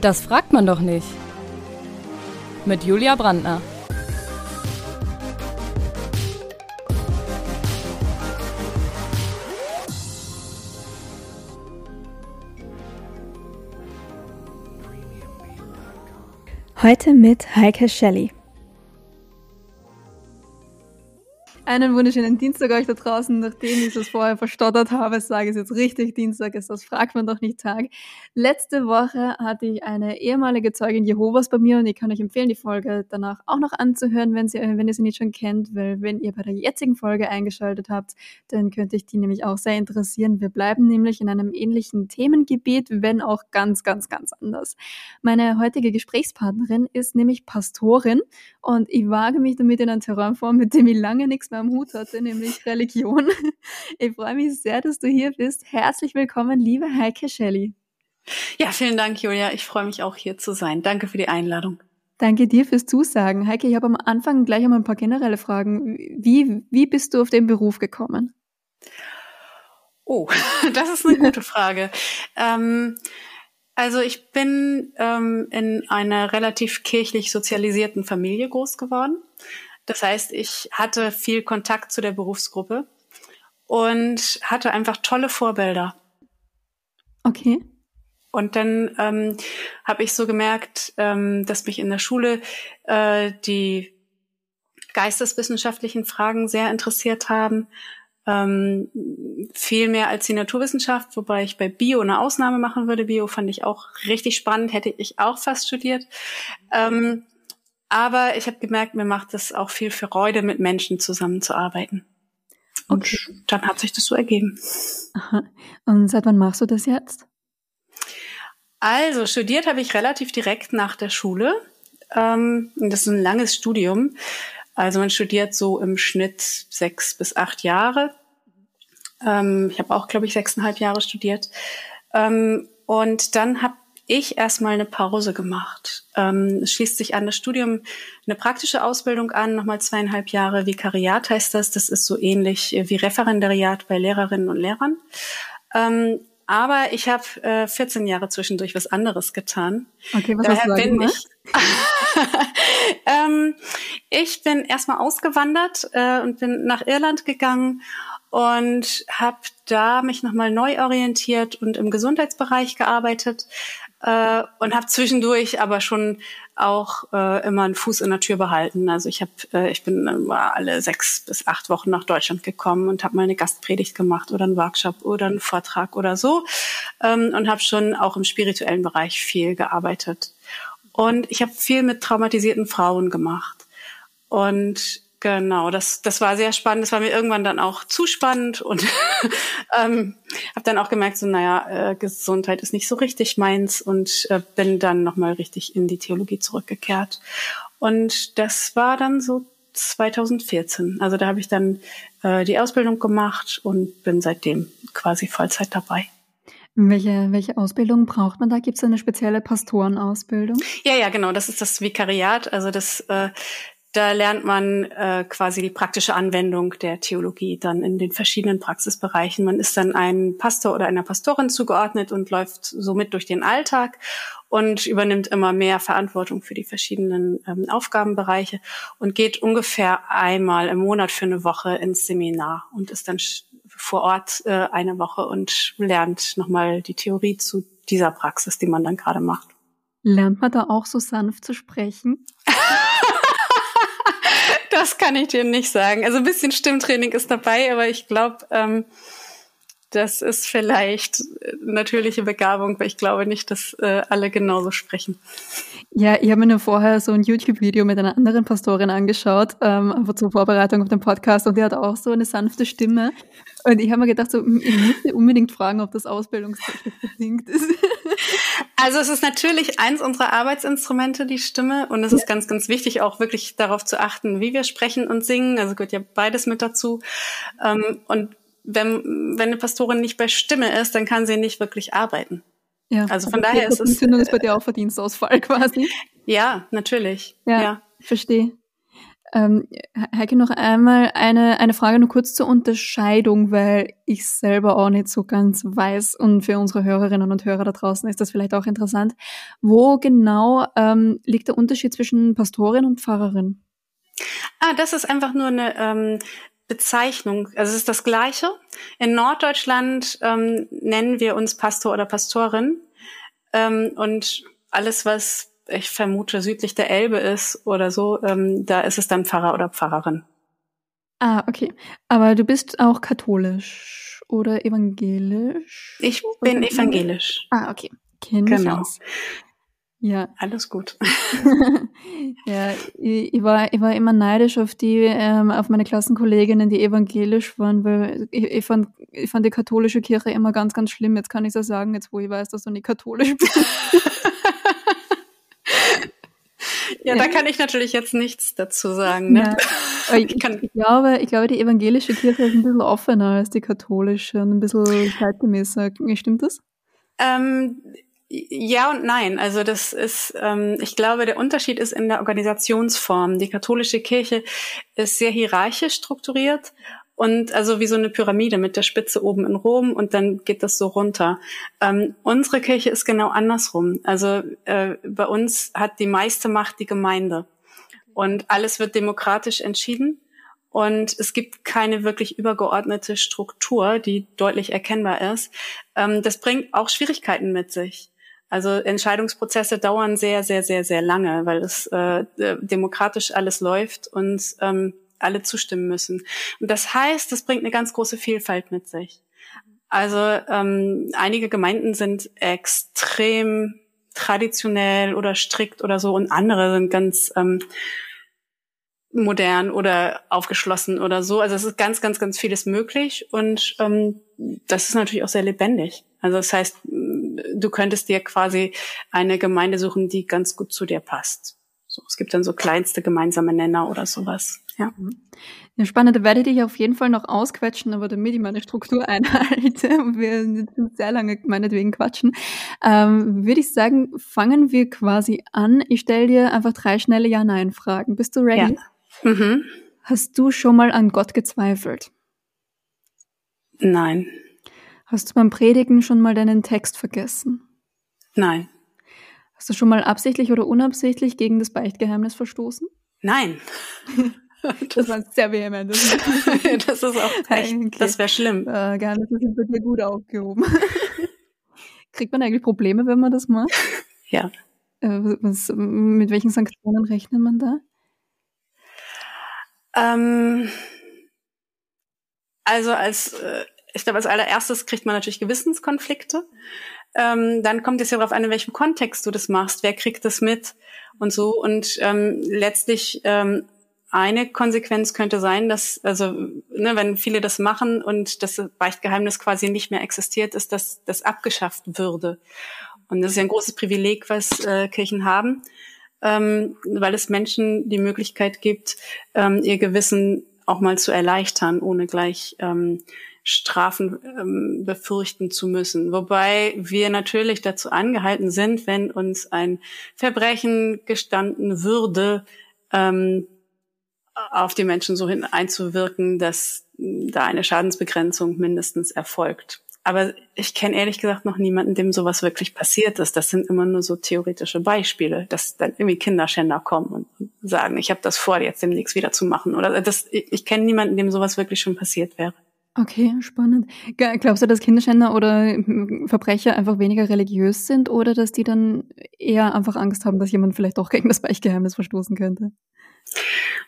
Das fragt man doch nicht. Mit Julia Brandner. Heute mit Heike Shelley. Einen wunderschönen Dienstag euch da draußen. Nachdem ich es vorher verstottert habe, sage ich es jetzt richtig. Dienstag ist das, fragt man doch nicht Tag. Letzte Woche hatte ich eine ehemalige Zeugin Jehovas bei mir und ich kann euch empfehlen, die Folge danach auch noch anzuhören, wenn, sie, wenn ihr sie nicht schon kennt, weil wenn ihr bei der jetzigen Folge eingeschaltet habt, dann könnte ich die nämlich auch sehr interessieren. Wir bleiben nämlich in einem ähnlichen Themengebiet, wenn auch ganz, ganz, ganz anders. Meine heutige Gesprächspartnerin ist nämlich Pastorin und ich wage mich damit in ein Terrain vor, mit dem ich lange nichts mehr am Hut hatte, nämlich Religion. Ich freue mich sehr, dass du hier bist. Herzlich willkommen, liebe Heike Shelley. Ja, vielen Dank, Julia. Ich freue mich auch hier zu sein. Danke für die Einladung. Danke dir fürs Zusagen. Heike, ich habe am Anfang gleich einmal ein paar generelle Fragen. Wie, wie bist du auf den Beruf gekommen? Oh, das ist eine gute Frage. ähm, also ich bin ähm, in einer relativ kirchlich sozialisierten Familie groß geworden. Das heißt, ich hatte viel Kontakt zu der Berufsgruppe und hatte einfach tolle Vorbilder. Okay. Und dann ähm, habe ich so gemerkt, ähm, dass mich in der Schule äh, die geisteswissenschaftlichen Fragen sehr interessiert haben. Ähm, viel mehr als die Naturwissenschaft, wobei ich bei Bio eine Ausnahme machen würde. Bio fand ich auch richtig spannend, hätte ich auch fast studiert. Ähm, aber ich habe gemerkt, mir macht es auch viel Freude, mit Menschen zusammenzuarbeiten. Und okay. dann hat sich das so ergeben. Aha. Und seit wann machst du das jetzt? Also, studiert habe ich relativ direkt nach der Schule. Ähm, das ist ein langes Studium. Also man studiert so im Schnitt sechs bis acht Jahre. Ähm, ich habe auch, glaube ich, sechseinhalb Jahre studiert. Ähm, und dann habe ich erstmal eine Pause gemacht. Ähm, es schließt sich an das Studium eine praktische Ausbildung an, nochmal zweieinhalb Jahre Vikariat heißt das. Das ist so ähnlich wie Referendariat bei Lehrerinnen und Lehrern. Ähm, aber ich habe äh, 14 Jahre zwischendurch was anderes getan. Okay, was Daher hast du da bin ich, ähm, ich bin erstmal ausgewandert äh, und bin nach Irland gegangen und habe da mich nochmal neu orientiert und im Gesundheitsbereich gearbeitet äh, und habe zwischendurch aber schon auch äh, immer einen Fuß in der Tür behalten. Also ich habe, äh, ich bin immer alle sechs bis acht Wochen nach Deutschland gekommen und habe mal eine Gastpredigt gemacht oder einen Workshop oder einen Vortrag oder so ähm, und habe schon auch im spirituellen Bereich viel gearbeitet. Und ich habe viel mit traumatisierten Frauen gemacht und Genau, das, das war sehr spannend. Das war mir irgendwann dann auch zu spannend und ähm, habe dann auch gemerkt, so naja, äh, Gesundheit ist nicht so richtig meins und äh, bin dann nochmal richtig in die Theologie zurückgekehrt. Und das war dann so 2014. Also da habe ich dann äh, die Ausbildung gemacht und bin seitdem quasi Vollzeit dabei. Welche, welche Ausbildung braucht man da? Gibt es eine spezielle Pastorenausbildung? Ja, ja, genau. Das ist das Vikariat. Also das äh, da lernt man äh, quasi die praktische Anwendung der Theologie dann in den verschiedenen Praxisbereichen. Man ist dann ein Pastor oder einer Pastorin zugeordnet und läuft somit durch den Alltag und übernimmt immer mehr Verantwortung für die verschiedenen ähm, Aufgabenbereiche und geht ungefähr einmal im Monat für eine Woche ins Seminar und ist dann vor Ort äh, eine Woche und lernt nochmal die Theorie zu dieser Praxis, die man dann gerade macht. Lernt man da auch so sanft zu sprechen? Das kann ich dir nicht sagen. Also ein bisschen Stimmtraining ist dabei, aber ich glaube, ähm, das ist vielleicht natürliche Begabung, weil ich glaube nicht, dass äh, alle genauso sprechen. Ja, ich habe mir vorher so ein YouTube-Video mit einer anderen Pastorin angeschaut, ähm, einfach zur Vorbereitung auf den Podcast und die hat auch so eine sanfte Stimme. Und ich habe mir gedacht, so, ich müsste unbedingt fragen, ob das ausbildungstechnisch bedingt ist. Also es ist natürlich eins unserer Arbeitsinstrumente, die Stimme. Und es ja. ist ganz, ganz wichtig, auch wirklich darauf zu achten, wie wir sprechen und singen. Also gehört ja beides mit dazu. Ähm, und wenn, wenn eine Pastorin nicht bei Stimme ist, dann kann sie nicht wirklich arbeiten. Ja, also von daher ist es. Entzündung ist bei dir auch Verdienstausfall quasi. Ja, natürlich. Ja, ja. verstehe. Ähm, Heike, noch einmal eine, eine Frage nur kurz zur Unterscheidung, weil ich selber auch nicht so ganz weiß und für unsere Hörerinnen und Hörer da draußen ist das vielleicht auch interessant. Wo genau ähm, liegt der Unterschied zwischen Pastorin und Pfarrerin? Ah, das ist einfach nur eine ähm, Bezeichnung. Also es ist das Gleiche. In Norddeutschland ähm, nennen wir uns Pastor oder Pastorin. Ähm, und alles, was ich vermute südlich der Elbe ist oder so, ähm, da ist es dann Pfarrer oder Pfarrerin. Ah, okay. Aber du bist auch katholisch oder evangelisch? Ich bin evangelisch. Ah, okay. Kenn genau. Ja. Alles gut. ja, ich, ich, war, ich war immer neidisch auf die, ähm, auf meine Klassenkolleginnen, die evangelisch waren, weil ich, ich, fand, ich fand die katholische Kirche immer ganz, ganz schlimm. Jetzt kann ich so sagen, jetzt wo ich weiß, dass du nicht katholisch bist. ja, da kann ich natürlich jetzt nichts dazu sagen. Ne? Ja. Ich, ich, ich, glaube, ich glaube, die evangelische Kirche ist ein bisschen offener als die katholische und ein bisschen zeitgemäßer. Stimmt das? Ähm, ja und nein. Also das ist, ähm, ich glaube, der Unterschied ist in der Organisationsform. Die katholische Kirche ist sehr hierarchisch strukturiert und also wie so eine Pyramide mit der Spitze oben in Rom und dann geht das so runter. Ähm, unsere Kirche ist genau andersrum. Also äh, bei uns hat die meiste Macht die Gemeinde und alles wird demokratisch entschieden. Und es gibt keine wirklich übergeordnete Struktur, die deutlich erkennbar ist. Ähm, das bringt auch Schwierigkeiten mit sich. Also Entscheidungsprozesse dauern sehr, sehr, sehr, sehr lange, weil es äh, demokratisch alles läuft und ähm, alle zustimmen müssen. Und das heißt, das bringt eine ganz große Vielfalt mit sich. Also ähm, einige Gemeinden sind extrem traditionell oder strikt oder so und andere sind ganz ähm, modern oder aufgeschlossen oder so. Also es ist ganz, ganz, ganz vieles möglich und ähm, das ist natürlich auch sehr lebendig. Also das heißt, du könntest dir quasi eine Gemeinde suchen, die ganz gut zu dir passt. So, es gibt dann so kleinste gemeinsame Nenner oder sowas. Ja. Ja, spannend. Da werde ich dich auf jeden Fall noch ausquetschen, aber damit ich meine Struktur einhalte und wir sind sehr lange meinetwegen quatschen, ähm, würde ich sagen, fangen wir quasi an. Ich stelle dir einfach drei schnelle Ja-Nein-Fragen. Bist du ready? Ja. Mhm. Hast du schon mal an Gott gezweifelt? Nein. Hast du beim Predigen schon mal deinen Text vergessen? Nein. Hast du schon mal absichtlich oder unabsichtlich gegen das Beichtgeheimnis verstoßen? Nein. Das war sehr vehement. das ist auch echt, okay. das wäre schlimm. Äh, Geheimnisse sind bei dir gut aufgehoben. Kriegt man eigentlich Probleme, wenn man das macht? Ja. Äh, was, mit welchen Sanktionen rechnet man da? Ähm, also als, äh, ich glaube, als allererstes kriegt man natürlich Gewissenskonflikte. Ähm, dann kommt es ja darauf an, in welchem Kontext du das machst. Wer kriegt das mit und so. Und ähm, letztlich ähm, eine Konsequenz könnte sein, dass, also, ne, wenn viele das machen und das Beichtgeheimnis quasi nicht mehr existiert, ist, dass das abgeschafft würde. Und das ist ja ein großes Privileg, was äh, Kirchen haben ähm, weil es Menschen die Möglichkeit gibt, ähm, ihr Gewissen auch mal zu erleichtern, ohne gleich ähm, Strafen ähm, befürchten zu müssen. Wobei wir natürlich dazu angehalten sind, wenn uns ein Verbrechen gestanden würde, ähm, auf die Menschen so hin einzuwirken, dass da eine Schadensbegrenzung mindestens erfolgt. Aber ich kenne ehrlich gesagt noch niemanden, dem sowas wirklich passiert ist. Das sind immer nur so theoretische Beispiele, dass dann irgendwie Kinderschänder kommen und sagen, ich habe das vor, jetzt demnächst wieder zu machen. Oder das, ich, ich kenne niemanden, dem sowas wirklich schon passiert wäre. Okay, spannend. Glaubst du, dass Kinderschänder oder Verbrecher einfach weniger religiös sind oder dass die dann eher einfach Angst haben, dass jemand vielleicht doch gegen das Beichtgeheimnis verstoßen könnte?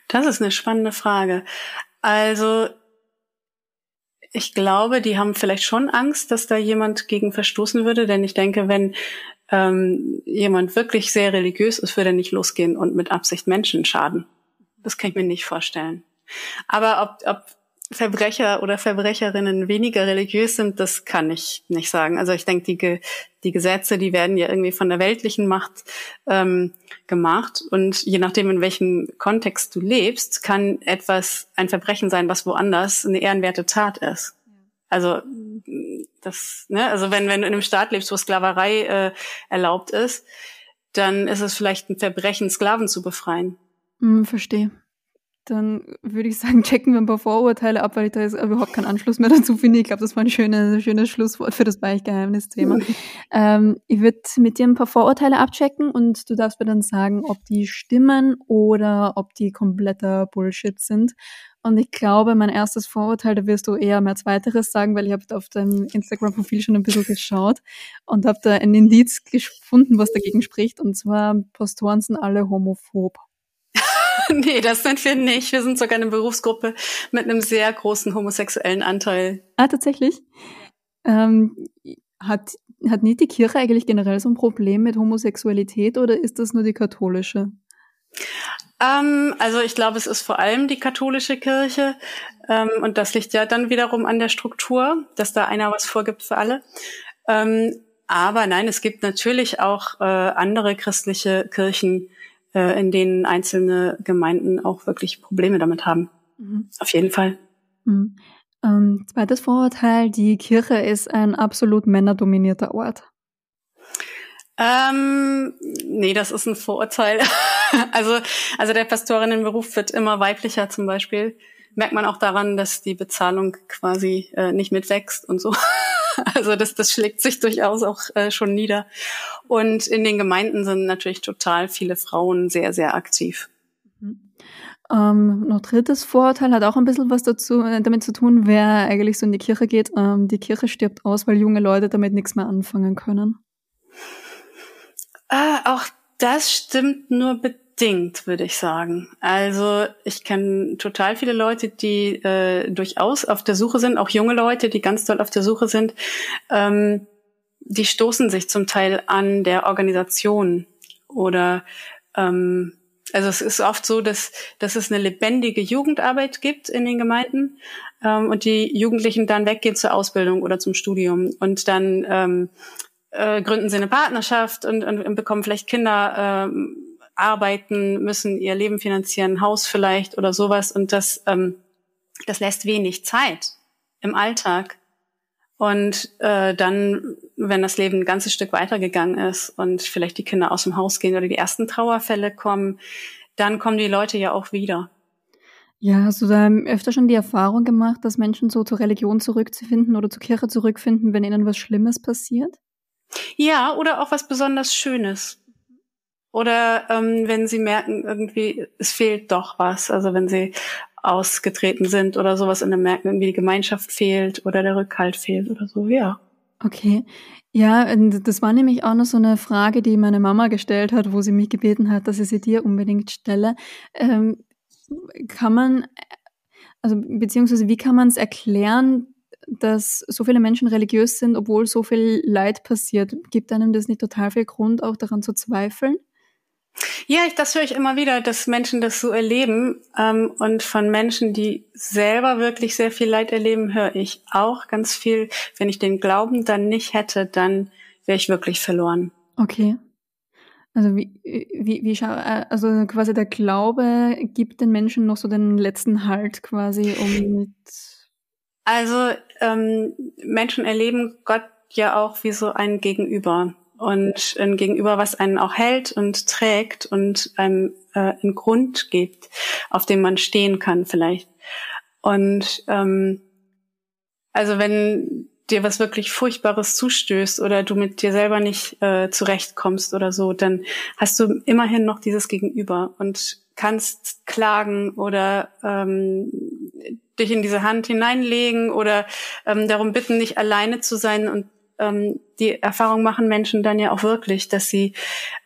Das ist eine spannende Frage. Also ich glaube, die haben vielleicht schon Angst, dass da jemand gegen verstoßen würde, denn ich denke, wenn ähm, jemand wirklich sehr religiös ist, würde er nicht losgehen und mit Absicht Menschen schaden. Das kann ich mir nicht vorstellen. Aber ob, ob Verbrecher oder Verbrecherinnen weniger religiös sind, das kann ich nicht sagen. Also ich denke, die, die Gesetze, die werden ja irgendwie von der weltlichen Macht ähm, gemacht. Und je nachdem, in welchem Kontext du lebst, kann etwas ein Verbrechen sein, was woanders eine ehrenwerte Tat ist. Also das, ne, also wenn, wenn du in einem Staat lebst, wo Sklaverei äh, erlaubt ist, dann ist es vielleicht ein Verbrechen, Sklaven zu befreien. Hm, verstehe. Dann würde ich sagen, checken wir ein paar Vorurteile ab, weil ich da jetzt überhaupt keinen Anschluss mehr dazu finde. Ich glaube, das war ein schönes, schönes Schlusswort für das Beichtgeheimnis-Thema. ähm, ich würde mit dir ein paar Vorurteile abchecken und du darfst mir dann sagen, ob die stimmen oder ob die kompletter Bullshit sind. Und ich glaube, mein erstes Vorurteil, da wirst du eher mehr zweiteres sagen, weil ich habe auf deinem Instagram-Profil schon ein bisschen geschaut und habe da ein Indiz gefunden, was dagegen spricht. Und zwar, Pastoren sind alle homophob. nee, das sind wir nicht. Wir sind sogar eine Berufsgruppe mit einem sehr großen homosexuellen Anteil. Ah, tatsächlich? Ähm, hat, hat nicht die Kirche eigentlich generell so ein Problem mit Homosexualität oder ist das nur die katholische? Ähm, also ich glaube, es ist vor allem die katholische Kirche ähm, und das liegt ja dann wiederum an der Struktur, dass da einer was vorgibt für alle. Ähm, aber nein, es gibt natürlich auch äh, andere christliche Kirchen, äh, in denen einzelne Gemeinden auch wirklich Probleme damit haben. Mhm. Auf jeden Fall. Mhm. Ähm, zweites Vorurteil, die Kirche ist ein absolut männerdominierter Ort. Ähm, nee, das ist ein Vorurteil. also, also der Pastorinnenberuf wird immer weiblicher zum Beispiel. Merkt man auch daran, dass die Bezahlung quasi äh, nicht mitwächst und so. Also das, das schlägt sich durchaus auch äh, schon nieder. Und in den Gemeinden sind natürlich total viele Frauen sehr, sehr aktiv. Mhm. Ähm, noch drittes Vorurteil hat auch ein bisschen was dazu, äh, damit zu tun, wer eigentlich so in die Kirche geht. Ähm, die Kirche stirbt aus, weil junge Leute damit nichts mehr anfangen können. Ah, auch das stimmt nur bedingt, würde ich sagen. Also ich kenne total viele Leute, die äh, durchaus auf der Suche sind, auch junge Leute, die ganz doll auf der Suche sind. Ähm, die stoßen sich zum Teil an der Organisation oder ähm, also es ist oft so, dass, dass es eine lebendige Jugendarbeit gibt in den Gemeinden ähm, und die Jugendlichen dann weggehen zur Ausbildung oder zum Studium und dann ähm, äh, gründen sie eine Partnerschaft und, und, und bekommen vielleicht Kinder, ähm, arbeiten, müssen ihr Leben finanzieren, ein Haus vielleicht oder sowas. Und das, ähm, das lässt wenig Zeit im Alltag. Und äh, dann, wenn das Leben ein ganzes Stück weitergegangen ist und vielleicht die Kinder aus dem Haus gehen oder die ersten Trauerfälle kommen, dann kommen die Leute ja auch wieder. Ja, hast du da öfter schon die Erfahrung gemacht, dass Menschen so zur Religion zurückzufinden oder zur Kirche zurückfinden, wenn ihnen was Schlimmes passiert? Ja, oder auch was besonders Schönes. Oder ähm, wenn sie merken, irgendwie, es fehlt doch was. Also wenn sie ausgetreten sind oder sowas und dann merken, irgendwie die Gemeinschaft fehlt oder der Rückhalt fehlt oder so, ja. Okay. Ja, das war nämlich auch noch so eine Frage, die meine Mama gestellt hat, wo sie mich gebeten hat, dass ich sie dir unbedingt stelle. Ähm, kann man, also beziehungsweise wie kann man es erklären, dass so viele Menschen religiös sind, obwohl so viel Leid passiert. Gibt einem das nicht total viel Grund, auch daran zu zweifeln? Ja, ich, das höre ich immer wieder, dass Menschen das so erleben. Ähm, und von Menschen, die selber wirklich sehr viel Leid erleben, höre ich auch ganz viel. Wenn ich den Glauben dann nicht hätte, dann wäre ich wirklich verloren. Okay. Also wie, wie, wie äh, also quasi der Glaube gibt den Menschen noch so den letzten Halt quasi, um mit also ähm, Menschen erleben Gott ja auch wie so ein Gegenüber und ein Gegenüber, was einen auch hält und trägt und einem äh, einen Grund gibt, auf dem man stehen kann vielleicht. Und ähm, also wenn dir was wirklich Furchtbares zustößt oder du mit dir selber nicht äh, zurechtkommst oder so, dann hast du immerhin noch dieses Gegenüber und kannst klagen oder ähm, dich in diese Hand hineinlegen oder ähm, darum bitten, nicht alleine zu sein. Und ähm, die Erfahrung machen Menschen dann ja auch wirklich, dass sie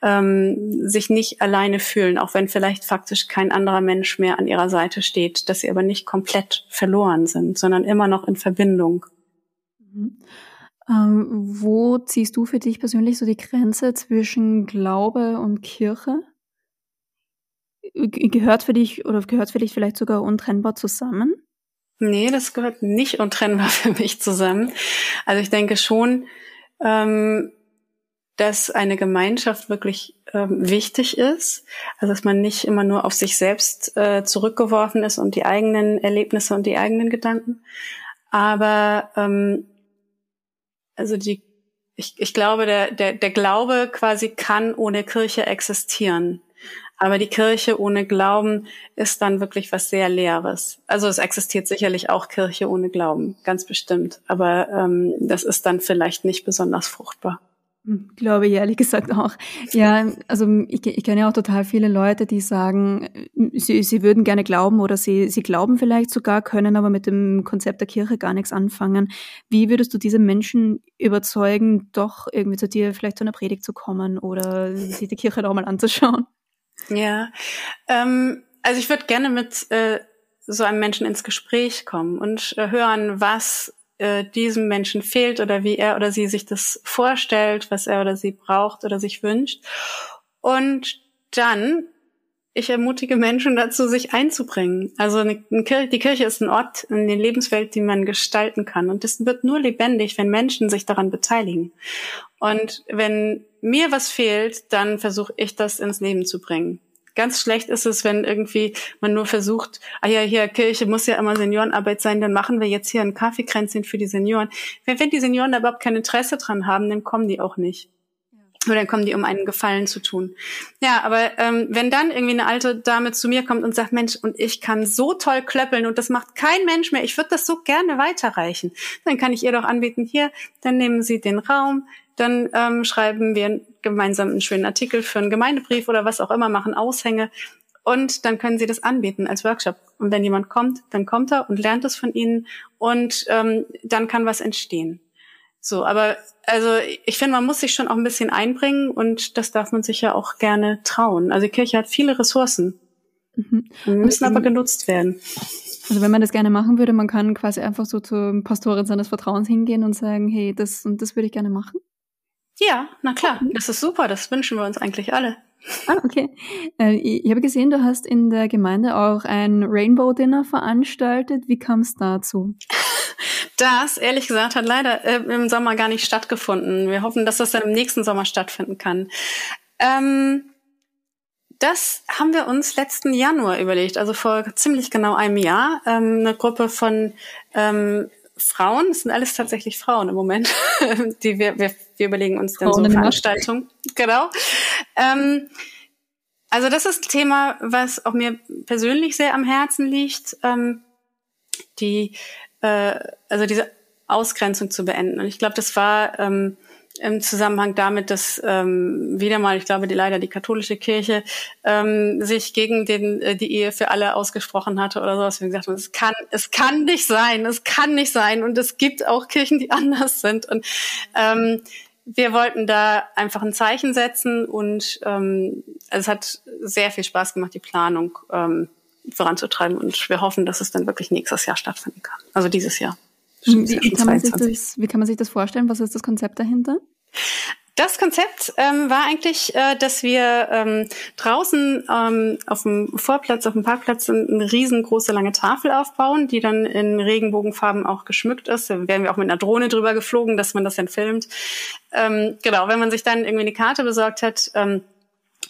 ähm, sich nicht alleine fühlen, auch wenn vielleicht faktisch kein anderer Mensch mehr an ihrer Seite steht, dass sie aber nicht komplett verloren sind, sondern immer noch in Verbindung. Mhm. Ähm, wo ziehst du für dich persönlich so die Grenze zwischen Glaube und Kirche? Gehört für dich oder gehört für dich vielleicht sogar untrennbar zusammen? Nee, das gehört nicht untrennbar für mich zusammen. Also ich denke schon, ähm, dass eine Gemeinschaft wirklich ähm, wichtig ist. Also dass man nicht immer nur auf sich selbst äh, zurückgeworfen ist und die eigenen Erlebnisse und die eigenen Gedanken. Aber ähm, also die, ich, ich glaube, der, der, der Glaube quasi kann ohne Kirche existieren. Aber die Kirche ohne Glauben ist dann wirklich was sehr Leeres. Also es existiert sicherlich auch Kirche ohne Glauben, ganz bestimmt. Aber ähm, das ist dann vielleicht nicht besonders fruchtbar. Hm, glaube ich ehrlich gesagt auch. Ja, also ich, ich kenne ja auch total viele Leute, die sagen, sie, sie würden gerne glauben oder sie, sie glauben vielleicht sogar, können aber mit dem Konzept der Kirche gar nichts anfangen. Wie würdest du diese Menschen überzeugen, doch irgendwie zu dir vielleicht zu einer Predigt zu kommen oder sich die Kirche doch mal anzuschauen? Ja, ähm, also ich würde gerne mit äh, so einem Menschen ins Gespräch kommen und äh, hören, was äh, diesem Menschen fehlt oder wie er oder sie sich das vorstellt, was er oder sie braucht oder sich wünscht. Und dann, ich ermutige Menschen dazu, sich einzubringen. Also eine, eine Kirche, die Kirche ist ein Ort in der Lebenswelt, die man gestalten kann. Und das wird nur lebendig, wenn Menschen sich daran beteiligen. Und wenn mir was fehlt, dann versuche ich das ins Leben zu bringen. Ganz schlecht ist es, wenn irgendwie man nur versucht, ah ja, hier Kirche muss ja immer Seniorenarbeit sein, dann machen wir jetzt hier ein Kaffeekränzchen für die Senioren. Wenn, wenn die Senioren da überhaupt kein Interesse dran haben, dann kommen die auch nicht. Oder dann kommen die, um einen Gefallen zu tun. Ja, aber ähm, wenn dann irgendwie eine alte Dame zu mir kommt und sagt, Mensch, und ich kann so toll klöppeln und das macht kein Mensch mehr, ich würde das so gerne weiterreichen, dann kann ich ihr doch anbieten, hier, dann nehmen Sie den Raum, dann ähm, schreiben wir gemeinsam einen schönen Artikel für einen Gemeindebrief oder was auch immer, machen Aushänge und dann können Sie das anbieten als Workshop. Und wenn jemand kommt, dann kommt er und lernt es von Ihnen und ähm, dann kann was entstehen. So, aber also ich finde, man muss sich schon auch ein bisschen einbringen und das darf man sich ja auch gerne trauen. Also die Kirche hat viele Ressourcen, mhm. müssen aber genutzt werden. Also wenn man das gerne machen würde, man kann quasi einfach so zur Pastorin seines Vertrauens hingehen und sagen, hey, das und das würde ich gerne machen. Ja, na klar, das ist super, das wünschen wir uns eigentlich alle. Ah, okay. Äh, ich habe gesehen, du hast in der Gemeinde auch ein Rainbow Dinner veranstaltet. Wie kam es dazu? Das, ehrlich gesagt, hat leider äh, im Sommer gar nicht stattgefunden. Wir hoffen, dass das dann im nächsten Sommer stattfinden kann. Ähm, das haben wir uns letzten Januar überlegt, also vor ziemlich genau einem Jahr. Ähm, eine Gruppe von ähm, Frauen, es sind alles tatsächlich Frauen im Moment, die wir, wir, wir überlegen uns dann Frauen so Veranstaltungen. Genau. Ähm, also das ist ein Thema, was auch mir persönlich sehr am Herzen liegt, ähm, die, äh, also diese Ausgrenzung zu beenden. Und ich glaube, das war ähm, im Zusammenhang damit, dass ähm, wieder mal, ich glaube, die leider die katholische Kirche ähm, sich gegen den, äh, die Ehe für alle ausgesprochen hatte oder sowas. Wir gesagt haben, es kann, es kann nicht sein, es kann nicht sein. Und es gibt auch Kirchen, die anders sind. Und ähm, wir wollten da einfach ein Zeichen setzen und ähm, es hat sehr viel Spaß gemacht, die Planung ähm, voranzutreiben. Und wir hoffen, dass es dann wirklich nächstes Jahr stattfinden kann. Also dieses Jahr. Wie, wie, kann man sich das, wie kann man sich das vorstellen? Was ist das Konzept dahinter? Das Konzept ähm, war eigentlich, äh, dass wir ähm, draußen ähm, auf dem Vorplatz, auf dem Parkplatz eine riesengroße lange Tafel aufbauen, die dann in Regenbogenfarben auch geschmückt ist. Da werden wir auch mit einer Drohne drüber geflogen, dass man das dann filmt. Ähm, genau, wenn man sich dann irgendwie eine Karte besorgt hat, ähm,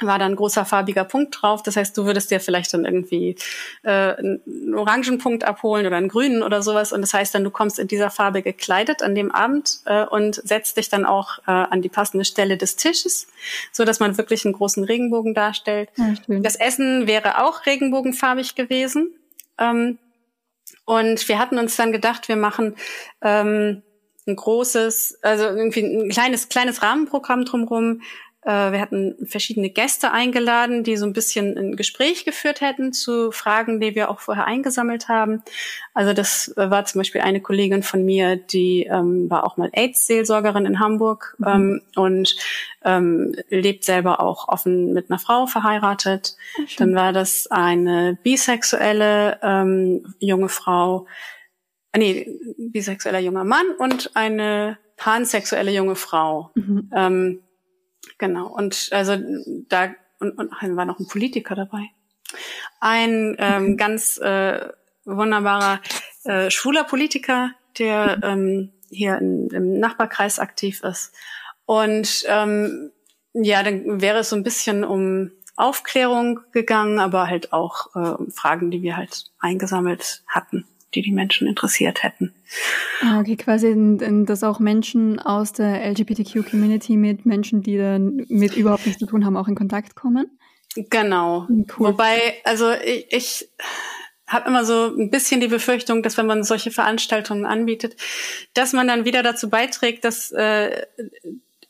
war da ein großer farbiger Punkt drauf. Das heißt, du würdest dir vielleicht dann irgendwie äh, einen orangen Punkt abholen oder einen grünen oder sowas. Und das heißt dann, du kommst in dieser Farbe gekleidet an dem Abend äh, und setzt dich dann auch äh, an die passende Stelle des Tisches, so dass man wirklich einen großen Regenbogen darstellt. Ja, das Essen wäre auch regenbogenfarbig gewesen. Ähm, und wir hatten uns dann gedacht, wir machen ähm, ein großes, also irgendwie ein kleines, kleines Rahmenprogramm drumherum, wir hatten verschiedene Gäste eingeladen, die so ein bisschen ein Gespräch geführt hätten zu Fragen, die wir auch vorher eingesammelt haben. Also das war zum Beispiel eine Kollegin von mir, die ähm, war auch mal AIDS-Seelsorgerin in Hamburg mhm. ähm, und ähm, lebt selber auch offen mit einer Frau verheiratet. Ja, Dann war das eine bisexuelle ähm, junge Frau, äh, nee, bisexueller junger Mann und eine pansexuelle junge Frau. Mhm. Genau. Und also da und, und war noch ein Politiker dabei. Ein ähm, ganz äh, wunderbarer äh, schwuler Politiker, der ähm, hier in, im Nachbarkreis aktiv ist. Und ähm, ja, dann wäre es so ein bisschen um Aufklärung gegangen, aber halt auch äh, um Fragen, die wir halt eingesammelt hatten die die Menschen interessiert hätten. Ah, okay, quasi, dass auch Menschen aus der LGBTQ-Community mit Menschen, die dann mit überhaupt nichts zu tun haben, auch in Kontakt kommen? Genau. Cool. Wobei, also ich, ich habe immer so ein bisschen die Befürchtung, dass wenn man solche Veranstaltungen anbietet, dass man dann wieder dazu beiträgt, dass äh,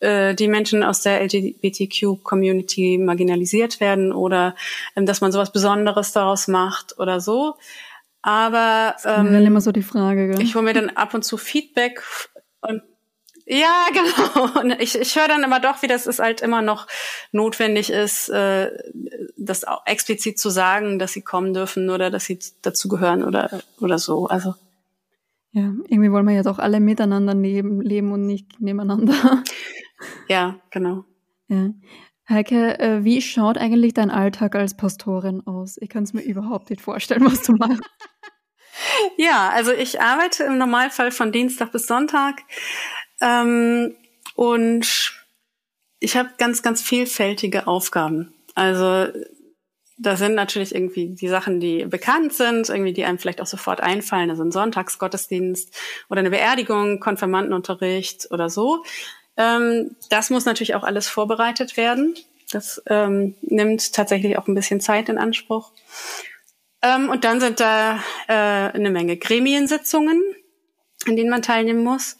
äh, die Menschen aus der LGBTQ-Community marginalisiert werden oder ähm, dass man sowas Besonderes daraus macht oder so. Aber ähm, ist immer so die Frage. Gell? Ich hole mir dann ab und zu Feedback und ja, genau. Und ich, ich höre dann immer doch, wie das ist halt immer noch notwendig ist, äh, das auch explizit zu sagen, dass sie kommen dürfen oder dass sie dazugehören oder oder so. Also ja, irgendwie wollen wir ja doch alle miteinander leben, leben und nicht nebeneinander. Ja, genau. Ja. Heike, äh, wie schaut eigentlich dein Alltag als Pastorin aus? Ich kann es mir überhaupt nicht vorstellen, was du machst. Ja, also ich arbeite im Normalfall von Dienstag bis Sonntag ähm, und ich habe ganz, ganz vielfältige Aufgaben. Also da sind natürlich irgendwie die Sachen, die bekannt sind, irgendwie die einem vielleicht auch sofort einfallen, also ein Sonntagsgottesdienst oder eine Beerdigung, Konfirmandenunterricht oder so. Ähm, das muss natürlich auch alles vorbereitet werden. Das ähm, nimmt tatsächlich auch ein bisschen Zeit in Anspruch. Ähm, und dann sind da äh, eine Menge Gremiensitzungen, in denen man teilnehmen muss.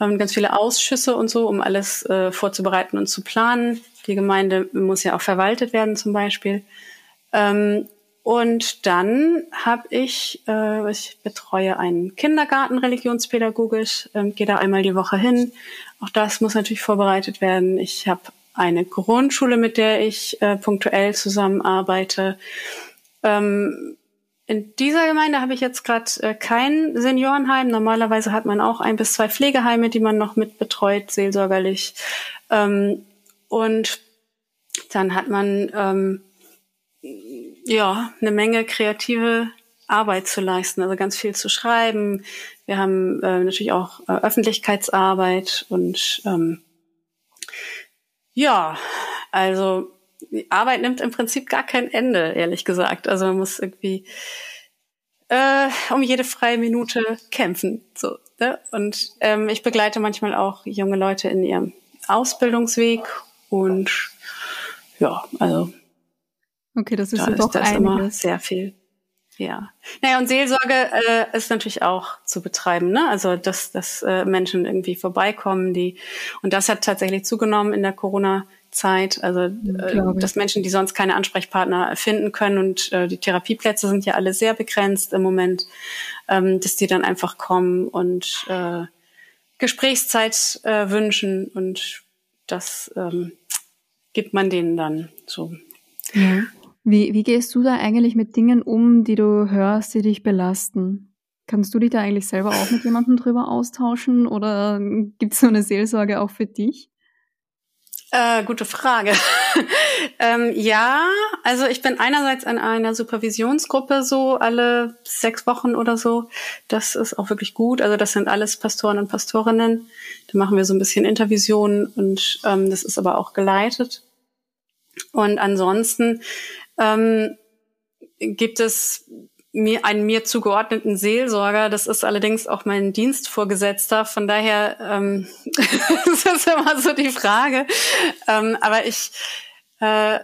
Ähm, ganz viele Ausschüsse und so, um alles äh, vorzubereiten und zu planen. Die Gemeinde muss ja auch verwaltet werden zum Beispiel. Ähm, und dann habe ich, äh, ich betreue einen Kindergarten religionspädagogisch, ähm, gehe da einmal die Woche hin. Auch das muss natürlich vorbereitet werden. Ich habe eine Grundschule, mit der ich äh, punktuell zusammenarbeite. Ähm, in dieser Gemeinde habe ich jetzt gerade äh, kein Seniorenheim. Normalerweise hat man auch ein bis zwei Pflegeheime, die man noch mit betreut, seelsorgerlich. Ähm, und dann hat man ähm, ja, eine Menge kreative Arbeit zu leisten, also ganz viel zu schreiben. Wir haben äh, natürlich auch äh, Öffentlichkeitsarbeit und ähm, ja, also die Arbeit nimmt im Prinzip gar kein Ende, ehrlich gesagt. Also man muss irgendwie äh, um jede freie Minute kämpfen. So, ne? Und ähm, ich begleite manchmal auch junge Leute in ihrem Ausbildungsweg und ja, also Okay, das ist da ist das immer sehr viel. Ja. Naja, und Seelsorge äh, ist natürlich auch zu betreiben, ne? Also dass, dass äh, Menschen irgendwie vorbeikommen, die und das hat tatsächlich zugenommen in der Corona-Zeit. Also äh, dass Menschen, die sonst keine Ansprechpartner finden können und äh, die Therapieplätze sind ja alle sehr begrenzt im Moment, ähm, dass die dann einfach kommen und äh, Gesprächszeit äh, wünschen und das ähm, gibt man denen dann so. Ja. Wie, wie gehst du da eigentlich mit Dingen um, die du hörst, die dich belasten? Kannst du dich da eigentlich selber auch mit jemandem drüber austauschen oder gibt es so eine Seelsorge auch für dich? Äh, gute Frage. ähm, ja, also ich bin einerseits in einer Supervisionsgruppe so alle sechs Wochen oder so. Das ist auch wirklich gut. Also das sind alles Pastoren und Pastorinnen. Da machen wir so ein bisschen Intervisionen und ähm, das ist aber auch geleitet. Und ansonsten ähm, gibt es mir einen mir zugeordneten Seelsorger. Das ist allerdings auch mein Dienstvorgesetzter. Von daher ähm, das ist immer so die Frage. Ähm, aber ich äh,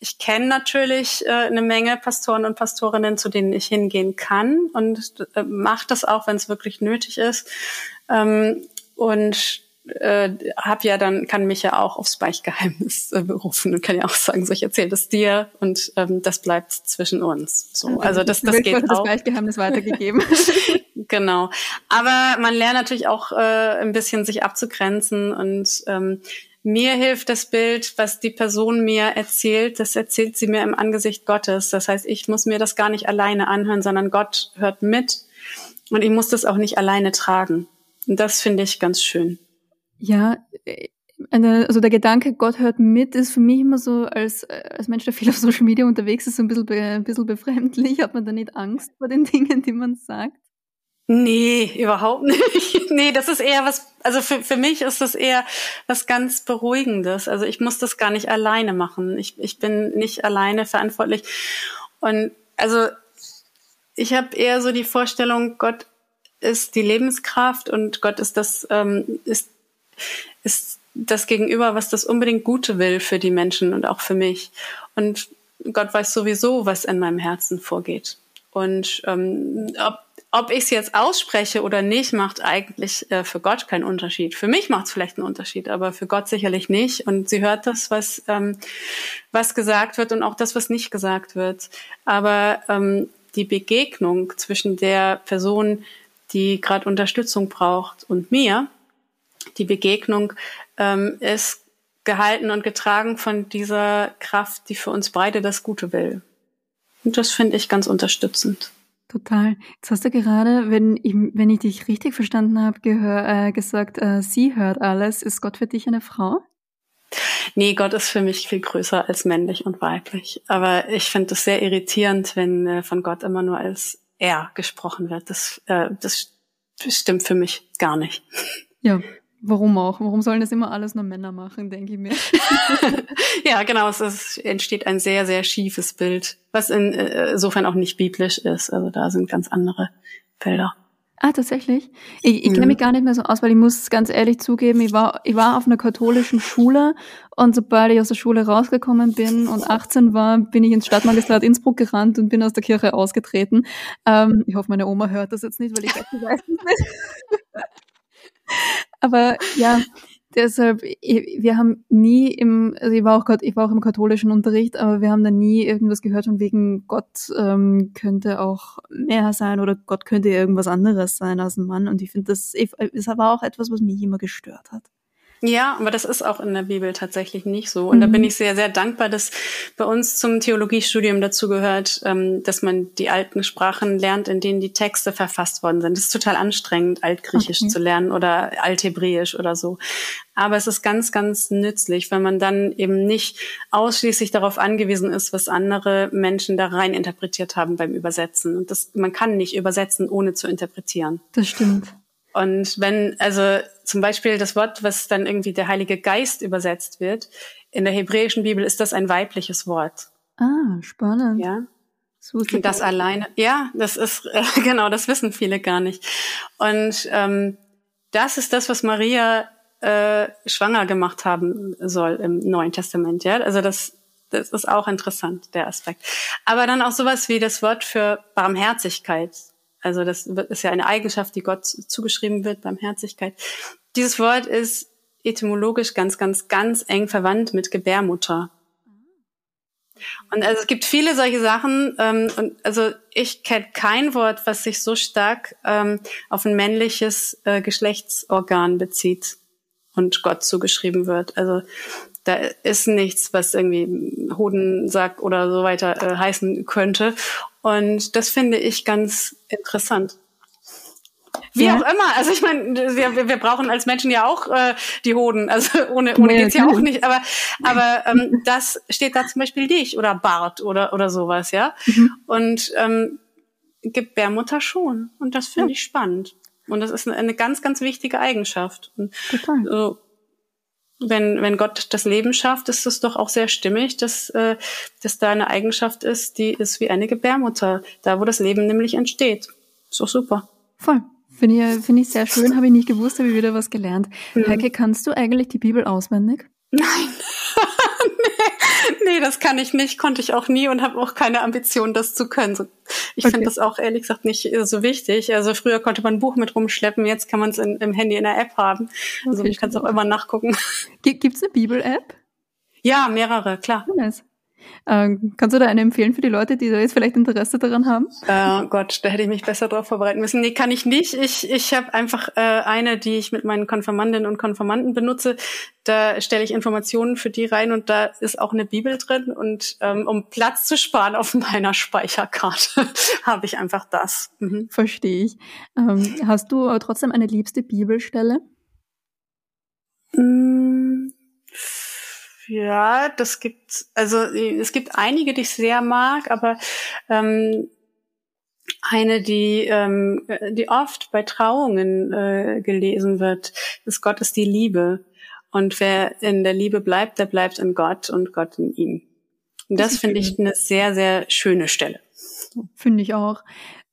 ich kenne natürlich äh, eine Menge Pastoren und Pastorinnen, zu denen ich hingehen kann und äh, mache das auch, wenn es wirklich nötig ist. Ähm, und äh, hab ja dann kann mich ja auch aufs Beichtgeheimnis äh, berufen und kann ja auch sagen, so ich erzähle das dir und ähm, das bleibt zwischen uns. So, also das das geht das auch. Das Beichtgeheimnis weitergegeben. genau, aber man lernt natürlich auch äh, ein bisschen sich abzugrenzen und ähm, mir hilft das Bild, was die Person mir erzählt, das erzählt sie mir im Angesicht Gottes. Das heißt, ich muss mir das gar nicht alleine anhören, sondern Gott hört mit und ich muss das auch nicht alleine tragen. Und das finde ich ganz schön. Ja, äh, also der Gedanke, Gott hört mit, ist für mich immer so, als, als Mensch, der viel auf Social Media unterwegs ist, so ein bisschen, be, ein bisschen befremdlich. Hat man da nicht Angst vor den Dingen, die man sagt? Nee, überhaupt nicht. nee, das ist eher was, also für, für mich ist das eher was ganz Beruhigendes. Also ich muss das gar nicht alleine machen. Ich, ich bin nicht alleine verantwortlich. Und also ich habe eher so die Vorstellung, Gott ist die Lebenskraft und Gott ist das, ähm, ist ist das Gegenüber, was das unbedingt Gute will für die Menschen und auch für mich. Und Gott weiß sowieso, was in meinem Herzen vorgeht. Und ähm, ob, ob ich es jetzt ausspreche oder nicht, macht eigentlich äh, für Gott keinen Unterschied. Für mich macht es vielleicht einen Unterschied, aber für Gott sicherlich nicht. Und sie hört das, was, ähm, was gesagt wird und auch das, was nicht gesagt wird. Aber ähm, die Begegnung zwischen der Person, die gerade Unterstützung braucht, und mir, die Begegnung ähm, ist gehalten und getragen von dieser Kraft, die für uns beide das Gute will. Und das finde ich ganz unterstützend. Total. Jetzt hast du gerade, wenn ich, wenn ich dich richtig verstanden habe, äh, gesagt, äh, sie hört alles. Ist Gott für dich eine Frau? Nee, Gott ist für mich viel größer als männlich und weiblich. Aber ich finde es sehr irritierend, wenn äh, von Gott immer nur als er gesprochen wird. Das, äh, das stimmt für mich gar nicht. Ja, Warum auch? Warum sollen das immer alles nur Männer machen, denke ich mir. ja, genau. Es ist, entsteht ein sehr, sehr schiefes Bild, was äh, insofern auch nicht biblisch ist. Also da sind ganz andere Felder. Ah, tatsächlich? Ich, ich kenne mich gar nicht mehr so aus, weil ich muss ganz ehrlich zugeben, ich war, ich war auf einer katholischen Schule und sobald ich aus der Schule rausgekommen bin und 18 war, bin ich ins Stadtmagistrat Innsbruck gerannt und bin aus der Kirche ausgetreten. Ähm, ich hoffe, meine Oma hört das jetzt nicht, weil ich weiß es nicht. Aber ja, deshalb, wir haben nie im, also ich war auch ich war auch im katholischen Unterricht, aber wir haben da nie irgendwas gehört von wegen Gott ähm, könnte auch mehr sein oder Gott könnte irgendwas anderes sein als ein Mann. Und ich finde, das ist aber auch etwas, was mich immer gestört hat. Ja, aber das ist auch in der Bibel tatsächlich nicht so. Und mhm. da bin ich sehr, sehr dankbar, dass bei uns zum Theologiestudium dazu gehört, ähm, dass man die alten Sprachen lernt, in denen die Texte verfasst worden sind. Das ist total anstrengend, Altgriechisch okay. zu lernen oder Althebräisch oder so. Aber es ist ganz, ganz nützlich, wenn man dann eben nicht ausschließlich darauf angewiesen ist, was andere Menschen da rein interpretiert haben beim Übersetzen. Und das, man kann nicht übersetzen, ohne zu interpretieren. Das stimmt. Und wenn, also zum Beispiel das Wort, was dann irgendwie der Heilige Geist übersetzt wird, in der hebräischen Bibel ist das ein weibliches Wort. Ah, spannend. Ja. Und das alleine, ja, das ist, äh, genau, das wissen viele gar nicht. Und ähm, das ist das, was Maria äh, schwanger gemacht haben soll im Neuen Testament. Ja, also das, das ist auch interessant, der Aspekt. Aber dann auch sowas wie das Wort für Barmherzigkeit. Also das ist ja eine Eigenschaft, die Gott zugeschrieben wird, Barmherzigkeit. Dieses Wort ist etymologisch ganz, ganz, ganz eng verwandt mit Gebärmutter. Und also es gibt viele solche Sachen. Ähm, und also ich kenne kein Wort, was sich so stark ähm, auf ein männliches äh, Geschlechtsorgan bezieht und Gott zugeschrieben wird. Also da ist nichts, was irgendwie Hodensack oder so weiter äh, heißen könnte. Und das finde ich ganz interessant. Wie ja. auch immer. Also ich meine, wir, wir brauchen als Menschen ja auch äh, die Hoden. Also ohne, ohne ja, geht's ja auch nicht. Aber, aber ähm, das steht da zum Beispiel nicht oder Bart oder, oder sowas, ja. Mhm. Und ähm, Gebärmutter schon. Und das finde ja. ich spannend. Und das ist eine, eine, ganz, ganz wichtige Eigenschaft. Und Total. So, wenn, wenn Gott das Leben schafft, ist es doch auch sehr stimmig, dass, äh, dass da eine Eigenschaft ist, die ist wie eine Gebärmutter, da wo das Leben nämlich entsteht. Ist doch super. Voll. Finde ich, finde ich sehr schön, habe ich nicht gewusst, habe ich wieder was gelernt. Mhm. Heike, kannst du eigentlich die Bibel auswendig? Nein. nee, nee, das kann ich nicht, konnte ich auch nie und habe auch keine Ambition, das zu können. Ich okay. finde das auch ehrlich gesagt nicht so wichtig. Also früher konnte man ein Buch mit rumschleppen, jetzt kann man es im Handy in der App haben. Also okay, ich kann es auch immer nachgucken. Gibt es eine Bibel-App? Ja, mehrere, klar. Nice. Ähm, kannst du da eine empfehlen für die Leute, die da jetzt vielleicht Interesse daran haben? Äh, Gott, da hätte ich mich besser drauf vorbereiten müssen. Nee, kann ich nicht. Ich, ich habe einfach äh, eine, die ich mit meinen Konfirmandinnen und Konfirmanden benutze. Da stelle ich Informationen für die rein und da ist auch eine Bibel drin. Und ähm, um Platz zu sparen auf meiner Speicherkarte, habe ich einfach das. Mhm. Verstehe ich. Ähm, hast du trotzdem eine liebste Bibelstelle? Mm ja, das gibt, also es gibt einige, die ich sehr mag, aber ähm, eine, die, ähm, die oft bei Trauungen äh, gelesen wird, ist Gott ist die Liebe. Und wer in der Liebe bleibt, der bleibt in Gott und Gott in ihm. Und das, das finde ich eine sehr, sehr schöne Stelle. Finde ich auch.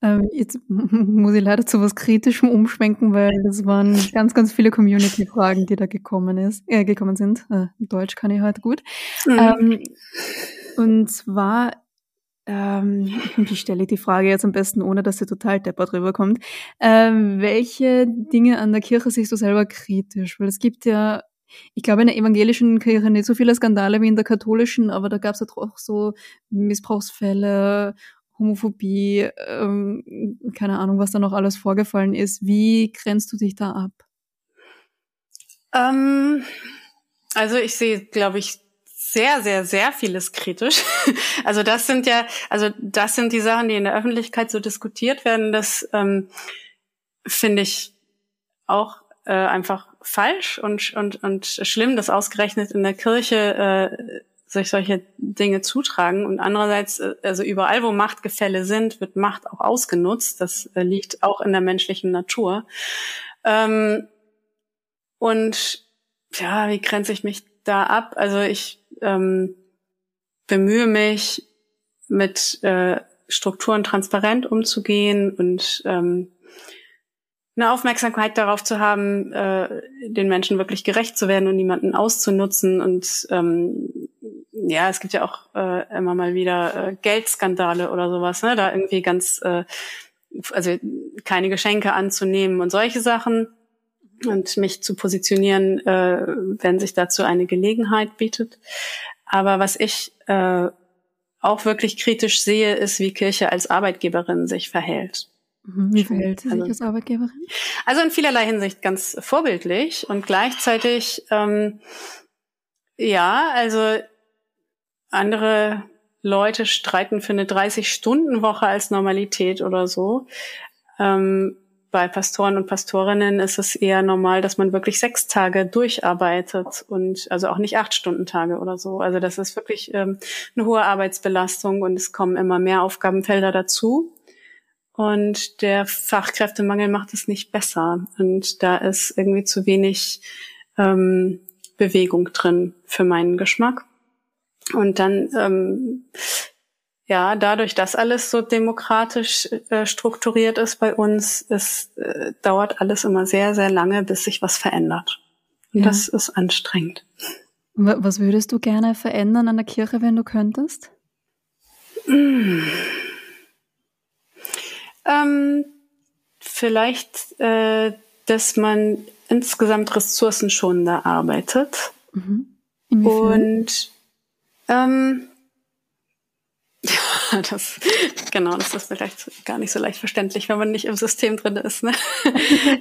Ähm, jetzt muss ich leider zu was Kritischem umschwenken, weil das waren ganz, ganz viele Community-Fragen, die da gekommen ist, äh, gekommen sind. Äh, Deutsch kann ich halt gut. Mhm. Ähm, Und zwar, ähm, wie stelle ich die Frage jetzt am besten, ohne dass sie total deppert rüberkommt. Ähm, welche Dinge an der Kirche siehst du selber kritisch? Weil es gibt ja, ich glaube, in der evangelischen Kirche nicht so viele Skandale wie in der katholischen, aber da gab es ja auch so Missbrauchsfälle, Homophobie, ähm, keine Ahnung, was da noch alles vorgefallen ist. Wie grenzt du dich da ab? Ähm, also ich sehe, glaube ich, sehr, sehr, sehr vieles kritisch. Also das sind ja, also das sind die Sachen, die in der Öffentlichkeit so diskutiert werden. Das ähm, finde ich auch äh, einfach falsch und, und, und schlimm, dass ausgerechnet in der Kirche äh, sich solche Dinge zutragen. Und andererseits, äh, also überall, wo Machtgefälle sind, wird Macht auch ausgenutzt. Das äh, liegt auch in der menschlichen Natur. Ähm, und ja, wie grenze ich mich da ab? Also ich ähm, bemühe mich, mit äh, Strukturen transparent umzugehen und ähm, eine Aufmerksamkeit darauf zu haben, äh, den Menschen wirklich gerecht zu werden und niemanden auszunutzen. Und ähm, ja, es gibt ja auch äh, immer mal wieder äh, Geldskandale oder sowas, ne? Da irgendwie ganz, äh, also keine Geschenke anzunehmen und solche Sachen und mich zu positionieren, äh, wenn sich dazu eine Gelegenheit bietet. Aber was ich äh, auch wirklich kritisch sehe, ist, wie Kirche als Arbeitgeberin sich verhält. Mhm. Wie verhält sie sich also, als Arbeitgeberin? Also in vielerlei Hinsicht ganz vorbildlich und gleichzeitig, ähm, ja, also andere Leute streiten für eine 30-Stunden-Woche als Normalität oder so. Ähm, bei Pastoren und Pastorinnen ist es eher normal, dass man wirklich sechs Tage durcharbeitet und also auch nicht acht Stunden Tage oder so. Also das ist wirklich ähm, eine hohe Arbeitsbelastung und es kommen immer mehr Aufgabenfelder dazu. Und der Fachkräftemangel macht es nicht besser. Und da ist irgendwie zu wenig ähm, Bewegung drin für meinen Geschmack. Und dann ähm, ja, dadurch, dass alles so demokratisch äh, strukturiert ist bei uns, es äh, dauert alles immer sehr, sehr lange, bis sich was verändert. Und ja. das ist anstrengend. Was würdest du gerne verändern an der Kirche, wenn du könntest? Mm. Ähm, vielleicht, äh, dass man insgesamt ressourcenschonender arbeitet. Mhm. Und ähm, ja, das, genau, das ist vielleicht gar nicht so leicht verständlich, wenn man nicht im System drin ist. Ne?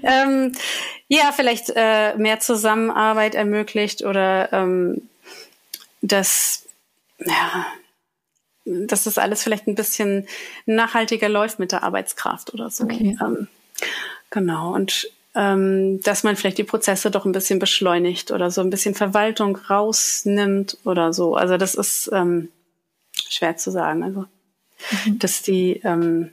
ähm, ja, vielleicht äh, mehr Zusammenarbeit ermöglicht oder ähm, dass, ja, dass das alles vielleicht ein bisschen nachhaltiger läuft mit der Arbeitskraft oder so. Okay. Ähm, genau. Und ähm, dass man vielleicht die Prozesse doch ein bisschen beschleunigt oder so ein bisschen Verwaltung rausnimmt oder so. Also das ist ähm, schwer zu sagen. Also, mhm. dass die, ähm,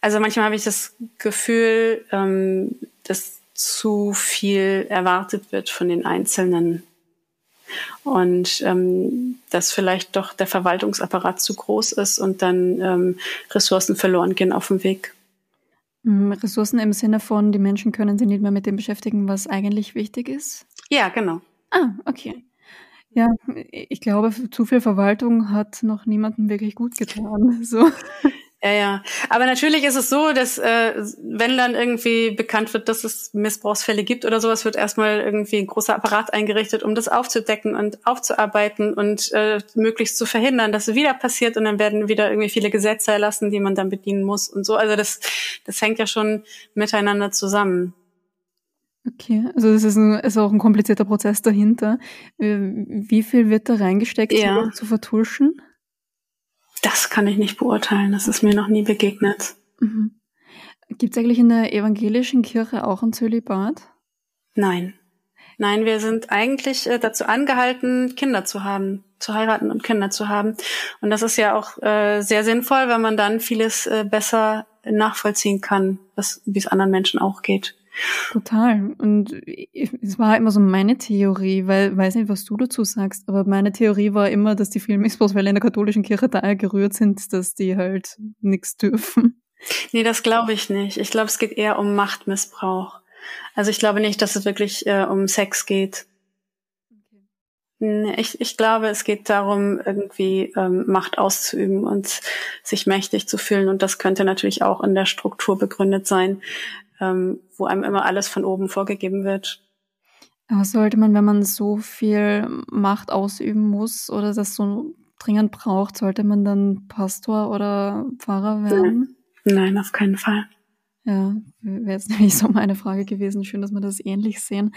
also manchmal habe ich das Gefühl, ähm, dass zu viel erwartet wird von den Einzelnen und ähm, dass vielleicht doch der Verwaltungsapparat zu groß ist und dann ähm, Ressourcen verloren gehen auf dem Weg. Mhm, Ressourcen im Sinne von, die Menschen können sich nicht mehr mit dem beschäftigen, was eigentlich wichtig ist? Ja, genau. Ah, okay. Ja, ich glaube, zu viel Verwaltung hat noch niemandem wirklich gut getan. So. Ja, ja. Aber natürlich ist es so, dass äh, wenn dann irgendwie bekannt wird, dass es Missbrauchsfälle gibt oder sowas, wird erstmal irgendwie ein großer Apparat eingerichtet, um das aufzudecken und aufzuarbeiten und äh, möglichst zu verhindern, dass es wieder passiert und dann werden wieder irgendwie viele Gesetze erlassen, die man dann bedienen muss und so. Also das, das hängt ja schon miteinander zusammen. Okay, also das ist, ein, ist auch ein komplizierter Prozess dahinter. Äh, wie viel wird da reingesteckt, ja. zu vertuschen? Das kann ich nicht beurteilen. Das ist mir noch nie begegnet. Mhm. Gibt es eigentlich in der evangelischen Kirche auch ein Zölibat? Nein. Nein, wir sind eigentlich äh, dazu angehalten, Kinder zu haben, zu heiraten und Kinder zu haben. Und das ist ja auch äh, sehr sinnvoll, weil man dann vieles äh, besser nachvollziehen kann, wie es anderen Menschen auch geht. Total. Und es war immer so meine Theorie, weil, weiß nicht, was du dazu sagst, aber meine Theorie war immer, dass die vielen Missbrauchsfälle in der katholischen Kirche daher gerührt sind, dass die halt nichts dürfen. Nee, das glaube ich nicht. Ich glaube, es geht eher um Machtmissbrauch. Also ich glaube nicht, dass es wirklich äh, um Sex geht. Okay. Ich, ich glaube, es geht darum, irgendwie ähm, Macht auszuüben und sich mächtig zu fühlen. Und das könnte natürlich auch in der Struktur begründet sein, ähm, wo einem immer alles von oben vorgegeben wird. Aber sollte man, wenn man so viel Macht ausüben muss oder das so dringend braucht, sollte man dann Pastor oder Pfarrer werden? Nein, Nein auf keinen Fall. Ja, wäre jetzt nämlich so meine Frage gewesen. Schön, dass wir das ähnlich sehen.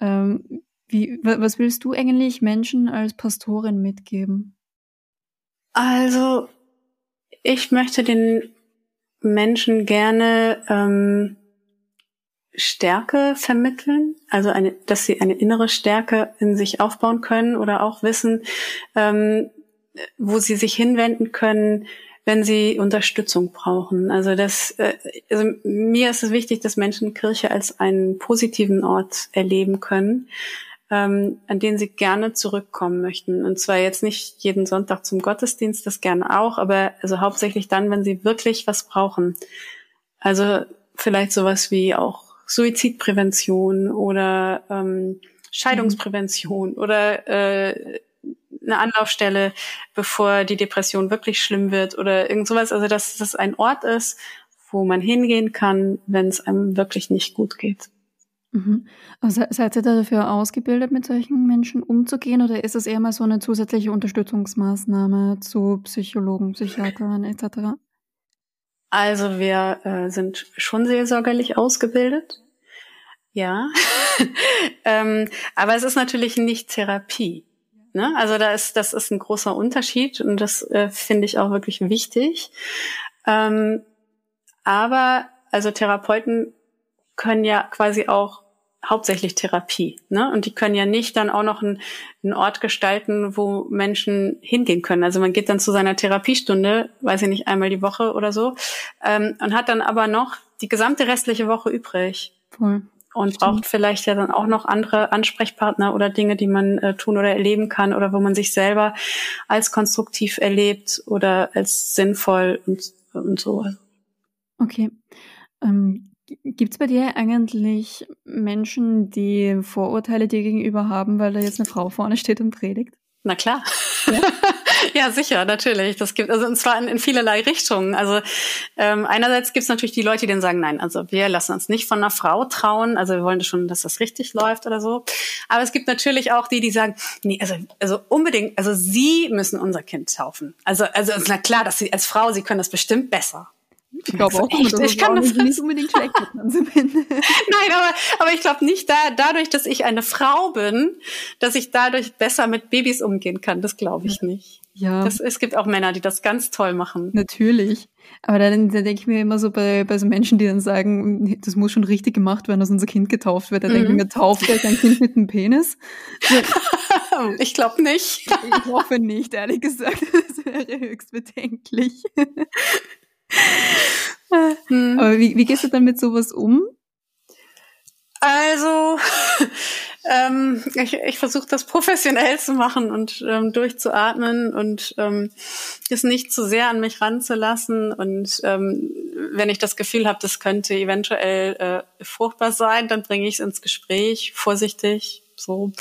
Ähm, wie, was willst du eigentlich Menschen als Pastorin mitgeben? Also, ich möchte den Menschen gerne ähm, Stärke vermitteln, also eine, dass sie eine innere Stärke in sich aufbauen können oder auch wissen, ähm, wo sie sich hinwenden können, wenn sie Unterstützung brauchen. Also das, äh, also mir ist es wichtig, dass Menschen Kirche als einen positiven Ort erleben können, ähm, an den sie gerne zurückkommen möchten. Und zwar jetzt nicht jeden Sonntag zum Gottesdienst, das gerne auch, aber also hauptsächlich dann, wenn sie wirklich was brauchen. Also vielleicht sowas wie auch Suizidprävention oder ähm, Scheidungsprävention mhm. oder äh, eine Anlaufstelle, bevor die Depression wirklich schlimm wird oder irgend sowas. Also dass das ein Ort ist, wo man hingehen kann, wenn es einem wirklich nicht gut geht. Mhm. Also seid ihr dafür ausgebildet, mit solchen Menschen umzugehen oder ist es eher mal so eine zusätzliche Unterstützungsmaßnahme zu Psychologen, Psychiatern etc.? Also wir äh, sind schon seelsorgerlich ausgebildet, ja. ähm, aber es ist natürlich nicht Therapie. Ne? Also da ist, das ist ein großer Unterschied und das äh, finde ich auch wirklich wichtig. Ähm, aber also Therapeuten können ja quasi auch hauptsächlich Therapie. Ne? Und die können ja nicht dann auch noch einen, einen Ort gestalten, wo Menschen hingehen können. Also man geht dann zu seiner Therapiestunde, weiß ich nicht, einmal die Woche oder so, ähm, und hat dann aber noch die gesamte restliche Woche übrig. Cool und braucht vielleicht ja dann auch noch andere Ansprechpartner oder Dinge, die man äh, tun oder erleben kann oder wo man sich selber als konstruktiv erlebt oder als sinnvoll und, und so. Okay. Ähm, Gibt es bei dir eigentlich Menschen, die Vorurteile dir gegenüber haben, weil da jetzt eine Frau vorne steht und predigt? Na klar. Ja, ja sicher, natürlich. Das gibt also und zwar in, in vielerlei Richtungen. Also ähm, einerseits gibt es natürlich die Leute, die dann sagen, nein, also wir lassen uns nicht von einer Frau trauen. Also wir wollen schon, dass das richtig läuft oder so. Aber es gibt natürlich auch die, die sagen, nee, also also unbedingt, also sie müssen unser Kind taufen. Also also na klar, dass sie als Frau, sie können das bestimmt besser. Ich glaube auch, Echt? ich kann das nicht unbedingt schlecht bin. Nein, aber, aber ich glaube nicht da, dadurch, dass ich eine Frau bin, dass ich dadurch besser mit Babys umgehen kann. Das glaube ich nicht. Ja. Das, es gibt auch Männer, die das ganz toll machen. Natürlich. Aber dann, dann denke ich mir immer so bei, bei so Menschen, die dann sagen, das muss schon richtig gemacht werden, dass unser Kind getauft wird. Da mhm. denke ich mir, tauft er sein Kind mit einem Penis? ich glaube nicht. ich hoffe nicht, ehrlich gesagt. Das wäre höchst bedenklich. Hm. Aber wie, wie gehst du dann mit sowas um? Also, ähm, ich, ich versuche das professionell zu machen und ähm, durchzuatmen und ähm, es nicht zu sehr an mich ranzulassen. Und ähm, wenn ich das Gefühl habe, das könnte eventuell äh, fruchtbar sein, dann bringe ich es ins Gespräch, vorsichtig, so.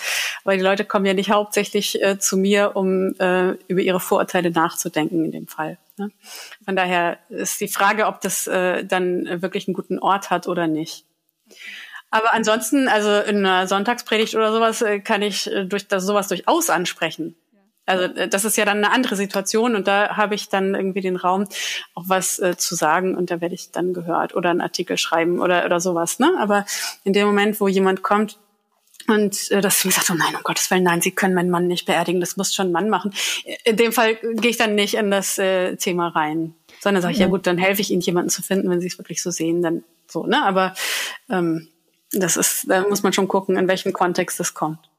Aber die Leute kommen ja nicht hauptsächlich äh, zu mir, um äh, über ihre Vorurteile nachzudenken in dem Fall. Ne? Von daher ist die Frage, ob das äh, dann wirklich einen guten Ort hat oder nicht. Aber ansonsten, also in einer Sonntagspredigt oder sowas, äh, kann ich äh, durch das sowas durchaus ansprechen. Also äh, das ist ja dann eine andere Situation und da habe ich dann irgendwie den Raum, auch was äh, zu sagen und da werde ich dann gehört oder einen Artikel schreiben oder oder sowas. Ne? Aber in dem Moment, wo jemand kommt, und äh, dass mir sagt, oh nein, um Gottes Willen, nein, Sie können meinen Mann nicht beerdigen, das muss schon ein Mann machen. In dem Fall gehe ich dann nicht in das äh, Thema rein, sondern sage ich, ja. ja gut, dann helfe ich Ihnen, jemanden zu finden, wenn Sie es wirklich so sehen, dann so, ne? Aber ähm, das ist, da muss man schon gucken, in welchem Kontext das kommt.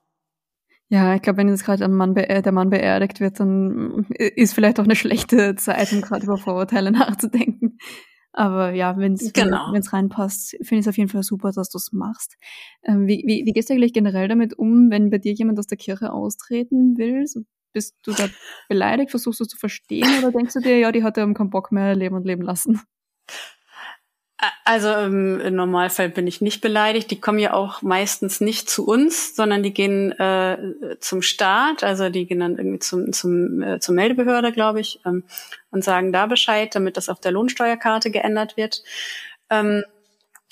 Ja, ich glaube, wenn jetzt gerade Mann der Mann beerdigt wird, dann ist vielleicht auch eine schlechte Zeit, um gerade über Vorurteile nachzudenken. Aber ja, wenn es genau. wenn's reinpasst, finde ich es auf jeden Fall super, dass du es machst. Ähm, wie, wie, wie gehst du eigentlich generell damit um, wenn bei dir jemand aus der Kirche austreten will? So, bist du da beleidigt? Versuchst du es zu verstehen oder denkst du dir, ja, die hat ja keinen Bock mehr leben und leben lassen? Also im, im Normalfall bin ich nicht beleidigt. Die kommen ja auch meistens nicht zu uns, sondern die gehen äh, zum Staat. Also die gehen dann irgendwie zum, zum, äh, zur Meldebehörde, glaube ich, ähm, und sagen da Bescheid, damit das auf der Lohnsteuerkarte geändert wird. Ähm,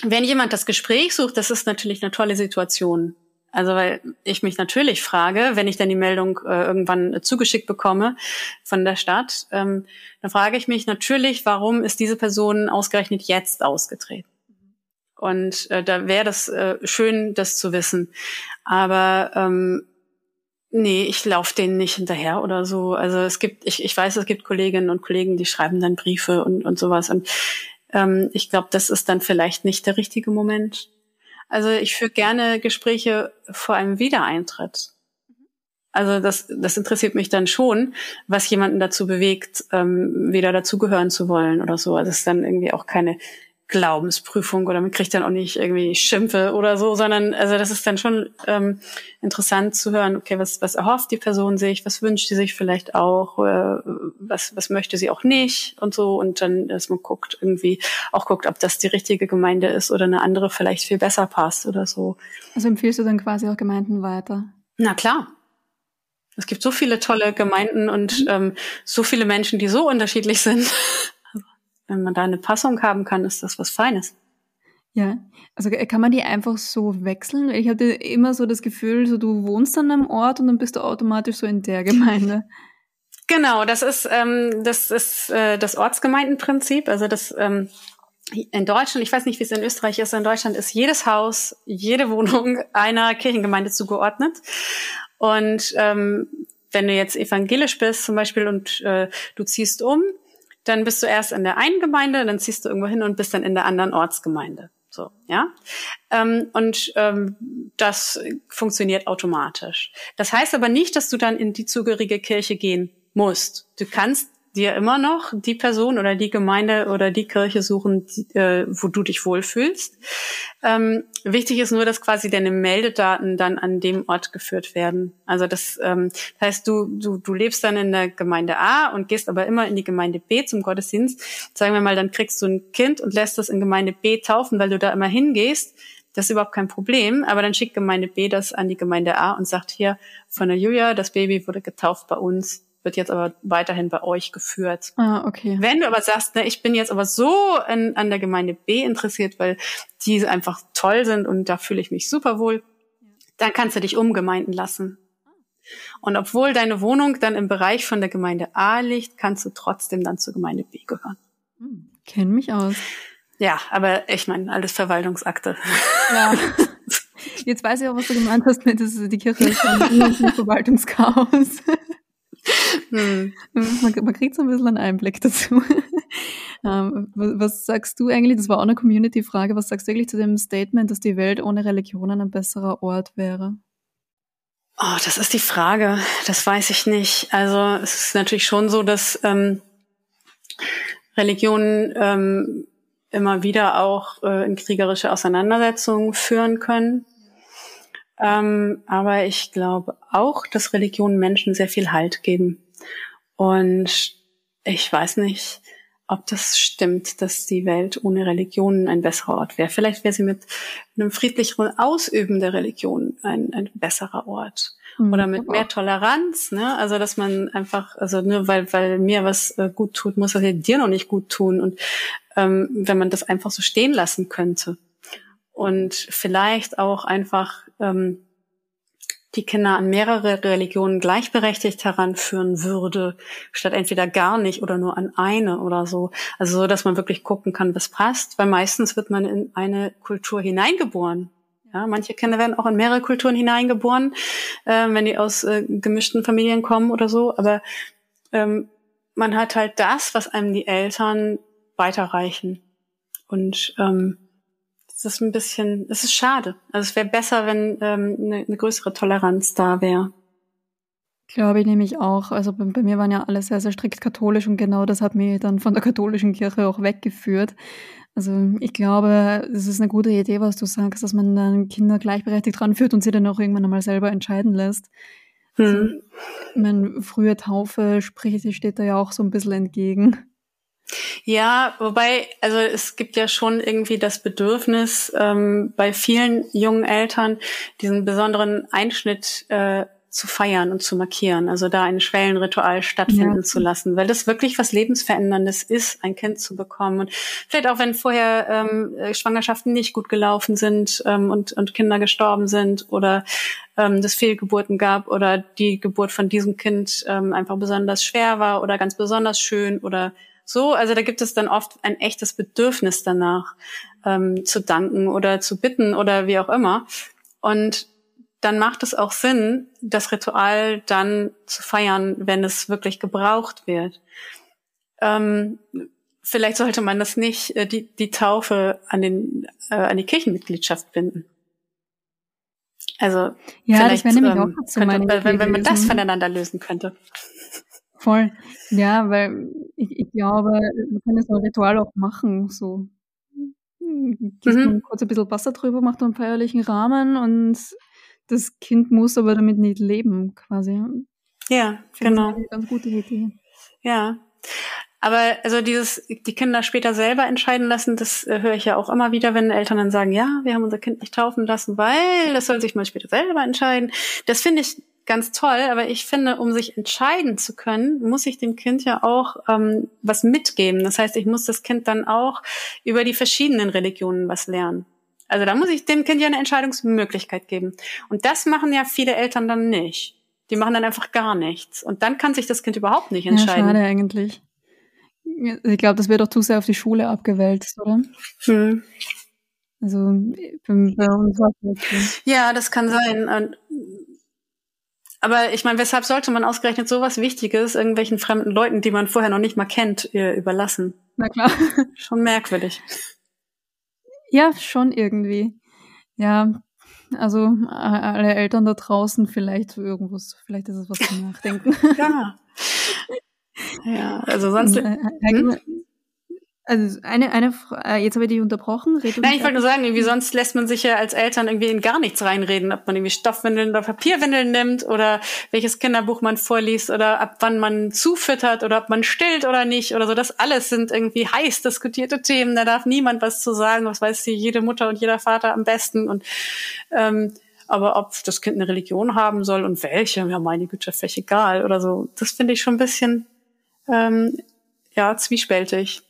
wenn jemand das Gespräch sucht, das ist natürlich eine tolle Situation. Also weil ich mich natürlich frage, wenn ich dann die Meldung äh, irgendwann zugeschickt bekomme von der Stadt, ähm, dann frage ich mich natürlich, warum ist diese Person ausgerechnet jetzt ausgetreten? Und äh, da wäre das äh, schön, das zu wissen. Aber ähm, nee, ich laufe denen nicht hinterher oder so. Also es gibt, ich, ich weiß, es gibt Kolleginnen und Kollegen, die schreiben dann Briefe und, und sowas. Und ähm, ich glaube, das ist dann vielleicht nicht der richtige Moment also ich führe gerne Gespräche vor einem Wiedereintritt. Also das, das interessiert mich dann schon, was jemanden dazu bewegt, ähm, wieder dazugehören zu wollen oder so. Also es ist dann irgendwie auch keine Glaubensprüfung oder man kriegt dann auch nicht irgendwie Schimpfe oder so, sondern also das ist dann schon ähm, interessant zu hören, okay, was, was erhofft die Person sich, was wünscht sie sich vielleicht auch, äh, was, was möchte sie auch nicht und so und dann, dass man guckt, irgendwie auch guckt, ob das die richtige Gemeinde ist oder eine andere vielleicht viel besser passt oder so. Also empfiehlst du dann quasi auch Gemeinden weiter? Na klar. Es gibt so viele tolle Gemeinden und ähm, so viele Menschen, die so unterschiedlich sind wenn man da eine Passung haben kann, ist das was Feines. Ja, also kann man die einfach so wechseln? Ich hatte immer so das Gefühl, so du wohnst an einem Ort und dann bist du automatisch so in der Gemeinde. Genau, das ist ähm, das ist äh, das Ortsgemeindenprinzip. Also das ähm, in Deutschland, ich weiß nicht, wie es in Österreich ist, in Deutschland ist jedes Haus, jede Wohnung einer Kirchengemeinde zugeordnet. Und ähm, wenn du jetzt evangelisch bist zum Beispiel und äh, du ziehst um, dann bist du erst in der einen Gemeinde, dann ziehst du irgendwo hin und bist dann in der anderen Ortsgemeinde. So, ja. Ähm, und ähm, das funktioniert automatisch. Das heißt aber nicht, dass du dann in die zugehörige Kirche gehen musst. Du kannst dir immer noch die Person oder die Gemeinde oder die Kirche suchen, die, äh, wo du dich wohlfühlst. Ähm, wichtig ist nur, dass quasi deine Meldedaten dann an dem Ort geführt werden. Also das, ähm, heißt, du, du, du lebst dann in der Gemeinde A und gehst aber immer in die Gemeinde B zum Gottesdienst. Sagen wir mal, dann kriegst du ein Kind und lässt das in Gemeinde B taufen, weil du da immer hingehst. Das ist überhaupt kein Problem, aber dann schickt Gemeinde B das an die Gemeinde A und sagt hier von der Julia, das Baby wurde getauft bei uns wird jetzt aber weiterhin bei euch geführt. Ah, okay. Wenn du aber sagst, ne, ich bin jetzt aber so an, an der Gemeinde B interessiert, weil die einfach toll sind und da fühle ich mich super wohl, dann kannst du dich umgemeinden lassen. Und obwohl deine Wohnung dann im Bereich von der Gemeinde A liegt, kannst du trotzdem dann zur Gemeinde B gehören. Hm, kenn mich aus. Ja, aber ich meine, alles Verwaltungsakte. Ja. Jetzt weiß ich auch, was du gemeint hast mit das ist die Kirche ist ein Verwaltungschaos. Hm. Man, man, kriegt so ein bisschen einen Einblick dazu. ähm, was, was, sagst du eigentlich, das war auch eine Community-Frage, was sagst du eigentlich zu dem Statement, dass die Welt ohne Religionen ein besserer Ort wäre? Oh, das ist die Frage. Das weiß ich nicht. Also es ist natürlich schon so, dass ähm, Religionen ähm, immer wieder auch äh, in kriegerische Auseinandersetzungen führen können. Ähm, aber ich glaube auch, dass Religionen Menschen sehr viel Halt geben. Und ich weiß nicht, ob das stimmt, dass die Welt ohne Religionen ein besserer Ort wäre. Vielleicht wäre sie mit einem friedlicheren Ausüben der Religion ein, ein besserer Ort. Mhm. Oder mit mehr Toleranz, ne? Also dass man einfach, also nur weil, weil mir was äh, gut tut, muss das ja dir noch nicht gut tun. Und ähm, wenn man das einfach so stehen lassen könnte und vielleicht auch einfach ähm, die Kinder an mehrere Religionen gleichberechtigt heranführen würde, statt entweder gar nicht oder nur an eine oder so. Also so, dass man wirklich gucken kann, was passt, weil meistens wird man in eine Kultur hineingeboren. Ja, manche Kinder werden auch in mehrere Kulturen hineingeboren, äh, wenn die aus äh, gemischten Familien kommen oder so. Aber ähm, man hat halt das, was einem die Eltern weiterreichen. Und ähm, das ist ein bisschen, es ist schade. Also es wäre besser, wenn ähm, eine, eine größere Toleranz da wäre. Glaube ich nämlich auch. Also bei, bei, mir waren ja alle sehr, sehr strikt katholisch und genau das hat mich dann von der katholischen Kirche auch weggeführt. Also ich glaube, es ist eine gute Idee, was du sagst, dass man dann Kinder gleichberechtigt ranführt und sie dann auch irgendwann einmal selber entscheiden lässt. Hm. Also, meine, frühe Taufe, sprich, steht da ja auch so ein bisschen entgegen. Ja, wobei, also es gibt ja schon irgendwie das Bedürfnis ähm, bei vielen jungen Eltern, diesen besonderen Einschnitt äh, zu feiern und zu markieren, also da ein Schwellenritual stattfinden ja. zu lassen, weil das wirklich was Lebensveränderndes ist, ein Kind zu bekommen. Und vielleicht auch, wenn vorher ähm, Schwangerschaften nicht gut gelaufen sind ähm, und, und Kinder gestorben sind oder ähm, das Fehlgeburten gab oder die Geburt von diesem Kind ähm, einfach besonders schwer war oder ganz besonders schön oder so. Also da gibt es dann oft ein echtes Bedürfnis danach, ähm, zu danken oder zu bitten oder wie auch immer. Und dann macht es auch Sinn, das Ritual dann zu feiern, wenn es wirklich gebraucht wird. Ähm, vielleicht sollte man das nicht, äh, die, die Taufe an, den, äh, an die Kirchenmitgliedschaft binden. Also ja, vielleicht, das nämlich ähm, auch könnte, wenn, wenn man das voneinander lösen könnte. Voll. Ja, weil ich, ich glaube, man kann so ein Ritual auch machen, so gießt mhm. kurz ein bisschen Wasser drüber, macht einen feierlichen Rahmen und das Kind muss aber damit nicht leben, quasi. Ja, genau. eine ganz gute Idee. Ja. Aber also dieses, die Kinder später selber entscheiden lassen, das äh, höre ich ja auch immer wieder, wenn Eltern dann sagen, ja, wir haben unser Kind nicht taufen lassen, weil das soll sich mal später selber entscheiden. Das finde ich ganz toll, aber ich finde, um sich entscheiden zu können, muss ich dem Kind ja auch ähm, was mitgeben. Das heißt, ich muss das Kind dann auch über die verschiedenen Religionen was lernen. Also da muss ich dem Kind ja eine Entscheidungsmöglichkeit geben. Und das machen ja viele Eltern dann nicht. Die machen dann einfach gar nichts. Und dann kann sich das Kind überhaupt nicht entscheiden. Ja, schade eigentlich. Ich glaube, das wird doch zu sehr auf die Schule abgewälzt, oder? Hm. Also bei uns Ja, das kann sein. Aber ich meine, weshalb sollte man ausgerechnet sowas Wichtiges irgendwelchen fremden Leuten, die man vorher noch nicht mal kennt, überlassen? Na klar. Schon merkwürdig. Ja, schon irgendwie. Ja, also alle Eltern da draußen vielleicht irgendwas, vielleicht ist es was zum Nachdenken. ja. Ja, also sonst. Äh, äh, hm? Also eine, eine, äh, jetzt habe ich dich unterbrochen. Red Nein, ich wollte nur sagen, irgendwie sonst lässt man sich ja als Eltern irgendwie in gar nichts reinreden, ob man irgendwie Stoffwindeln oder Papierwindeln nimmt oder welches Kinderbuch man vorliest oder ab wann man zufüttert oder ob man stillt oder nicht oder so. Das alles sind irgendwie heiß diskutierte Themen. Da darf niemand was zu sagen. Was weiß hier jede Mutter und jeder Vater am besten und ähm, aber ob das Kind eine Religion haben soll und welche, ja meine Güte, völlig egal oder so. Das finde ich schon ein bisschen ähm, ja zwiespältig.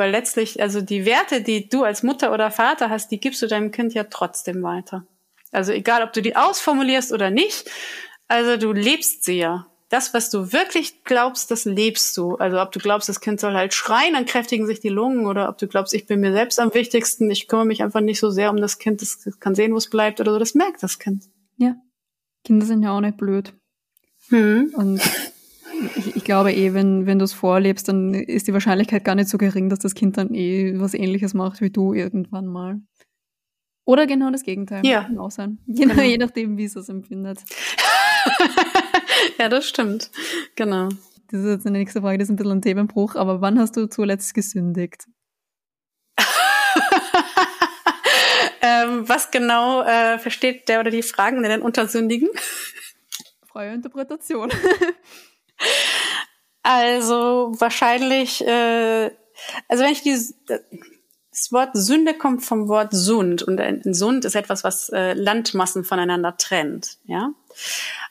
Weil letztlich, also die Werte, die du als Mutter oder Vater hast, die gibst du deinem Kind ja trotzdem weiter. Also egal, ob du die ausformulierst oder nicht, also du lebst sie ja. Das, was du wirklich glaubst, das lebst du. Also ob du glaubst, das Kind soll halt schreien, dann kräftigen sich die Lungen, oder ob du glaubst, ich bin mir selbst am wichtigsten, ich kümmere mich einfach nicht so sehr um das Kind, das kann sehen, wo es bleibt oder so, das merkt das Kind. Ja. Kinder sind ja auch nicht blöd. Hm. Und ich, ich, glaube eh, wenn, wenn du es vorlebst, dann ist die Wahrscheinlichkeit gar nicht so gering, dass das Kind dann eh was ähnliches macht wie du irgendwann mal. Oder genau das Gegenteil. Ja. Kann auch sein. Je, genau. je nachdem, wie es es empfindet. ja, das stimmt. Genau. Das ist jetzt eine nächste Frage, das ist ein bisschen ein Themenbruch, aber wann hast du zuletzt gesündigt? ähm, was genau äh, versteht der oder die Fragen denn unter Sündigen? Freie Interpretation. Also wahrscheinlich, äh, also wenn ich die, das Wort Sünde kommt vom Wort Sund und ein Sund ist etwas, was äh, Landmassen voneinander trennt, ja.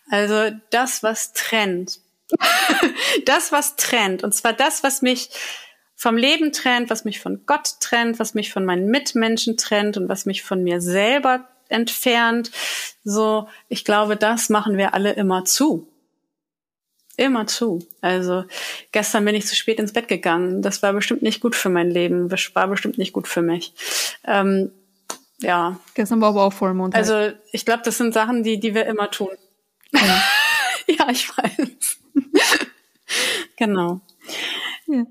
Also das, was trennt, das, was trennt, und zwar das, was mich vom Leben trennt, was mich von Gott trennt, was mich von meinen Mitmenschen trennt und was mich von mir selber entfernt. So, ich glaube, das machen wir alle immer zu. Immer zu. Also gestern bin ich zu spät ins Bett gegangen. Das war bestimmt nicht gut für mein Leben. Das war bestimmt nicht gut für mich. Ähm, ja. Gestern war aber auch Vollmond. Also ich glaube, das sind Sachen, die, die wir immer tun. Ja, ja ich weiß. genau. Ja.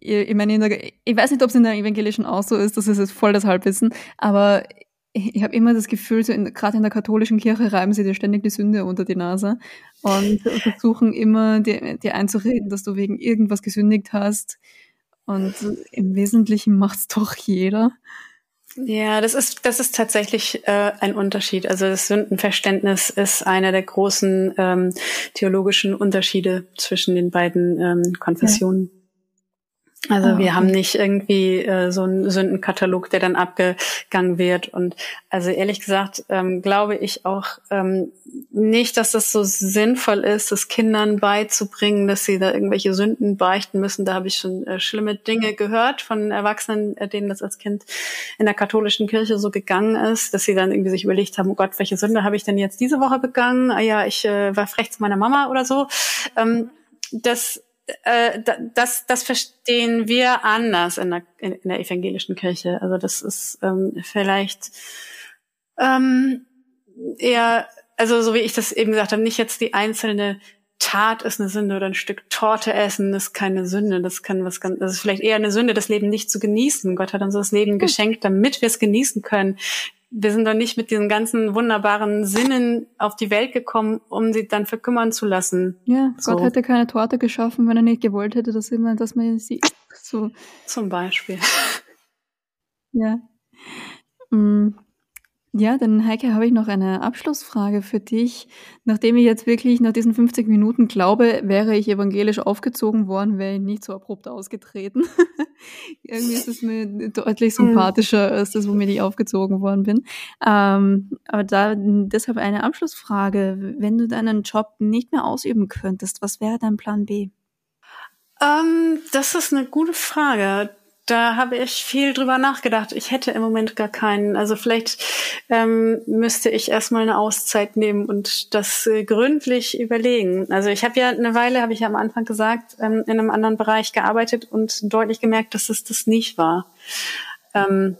ich meine, ich weiß nicht, ob es in der evangelischen auch so ist, das ist jetzt voll das Halbwissen, aber ich habe immer das Gefühl, so gerade in der katholischen Kirche reiben sie dir ständig die Sünde unter die Nase und versuchen immer dir, dir einzureden, dass du wegen irgendwas gesündigt hast. Und im Wesentlichen macht's doch jeder. Ja, das ist, das ist tatsächlich äh, ein Unterschied. Also das Sündenverständnis ist einer der großen ähm, theologischen Unterschiede zwischen den beiden ähm, Konfessionen. Also ah, okay. wir haben nicht irgendwie äh, so einen Sündenkatalog, der dann abgegangen wird. Und also ehrlich gesagt ähm, glaube ich auch ähm, nicht, dass das so sinnvoll ist, das Kindern beizubringen, dass sie da irgendwelche Sünden beichten müssen. Da habe ich schon äh, schlimme Dinge gehört von Erwachsenen, äh, denen das als Kind in der katholischen Kirche so gegangen ist, dass sie dann irgendwie sich überlegt haben, oh Gott, welche Sünde habe ich denn jetzt diese Woche begangen? Ah ja, ich äh, war frech zu meiner Mama oder so. Ähm, das äh, das, das verstehen wir anders in der, in, in der evangelischen Kirche. Also das ist ähm, vielleicht ähm, eher, also so wie ich das eben gesagt habe, nicht jetzt die einzelne Tat ist eine Sünde oder ein Stück Torte essen ist keine Sünde. Das kann was ganz, das ist vielleicht eher eine Sünde, das Leben nicht zu genießen. Gott hat uns das Leben hm. geschenkt, damit wir es genießen können wir sind doch nicht mit diesen ganzen wunderbaren Sinnen auf die Welt gekommen, um sie dann verkümmern zu lassen. Ja, so. Gott hätte keine Torte geschaffen, wenn er nicht gewollt hätte, dass, immer, dass man sie so. Zum Beispiel. Ja. Mm. Ja, dann Heike, habe ich noch eine Abschlussfrage für dich. Nachdem ich jetzt wirklich nach diesen 50 Minuten glaube, wäre ich evangelisch aufgezogen worden, wäre ich nicht so abrupt ausgetreten. Irgendwie ist es mir deutlich hm. sympathischer als das, womit ich aufgezogen worden bin. Ähm, aber da deshalb eine Abschlussfrage. Wenn du deinen Job nicht mehr ausüben könntest, was wäre dein Plan B? Ähm, das ist eine gute Frage da habe ich viel drüber nachgedacht. Ich hätte im Moment gar keinen. Also vielleicht ähm, müsste ich erstmal eine Auszeit nehmen und das äh, gründlich überlegen. Also ich habe ja eine Weile, habe ich ja am Anfang gesagt, ähm, in einem anderen Bereich gearbeitet und deutlich gemerkt, dass es das nicht war. Ähm,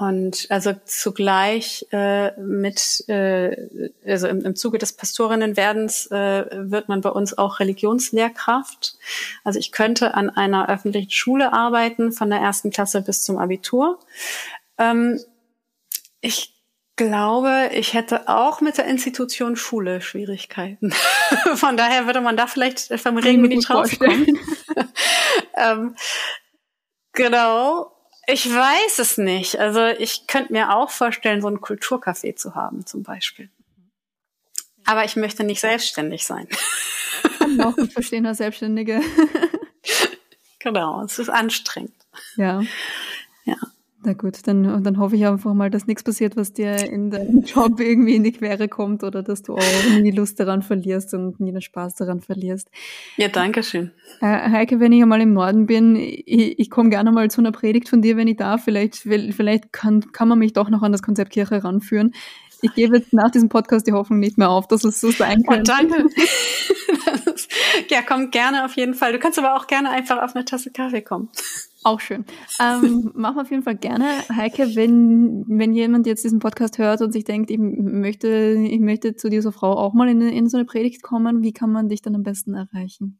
und also zugleich äh, mit, äh, also im, im Zuge des Pastorinnenwerdens äh, wird man bei uns auch Religionslehrkraft. Also ich könnte an einer öffentlichen Schule arbeiten, von der ersten Klasse bis zum Abitur. Ähm, ich glaube, ich hätte auch mit der Institution Schule Schwierigkeiten. von daher würde man da vielleicht vom Regen nicht rauskommen. ähm, genau. Ich weiß es nicht. Also ich könnte mir auch vorstellen, so ein Kulturcafé zu haben zum Beispiel. Aber ich möchte nicht selbstständig sein. Kann auch gut verstehen als Selbstständige. genau, es ist anstrengend. Ja. Ja. Na gut, dann, dann hoffe ich einfach mal, dass nichts passiert, was dir in deinem Job irgendwie in die Quere kommt oder dass du auch nie Lust daran verlierst und nie den Spaß daran verlierst. Ja, danke schön. Äh, Heike, wenn ich einmal im Norden bin, ich, ich komme gerne mal zu einer Predigt von dir, wenn ich darf. Vielleicht, vielleicht kann, kann man mich doch noch an das Konzept Kirche ranführen. Ich gebe jetzt nach diesem Podcast die Hoffnung nicht mehr auf, dass es so sein kann. Oh, danke. ja, komm gerne auf jeden Fall. Du kannst aber auch gerne einfach auf eine Tasse Kaffee kommen. Auch schön. Ähm, machen wir auf jeden Fall gerne. Heike, wenn, wenn jemand jetzt diesen Podcast hört und sich denkt, ich möchte, ich möchte zu dieser Frau auch mal in, in so eine Predigt kommen, wie kann man dich dann am besten erreichen?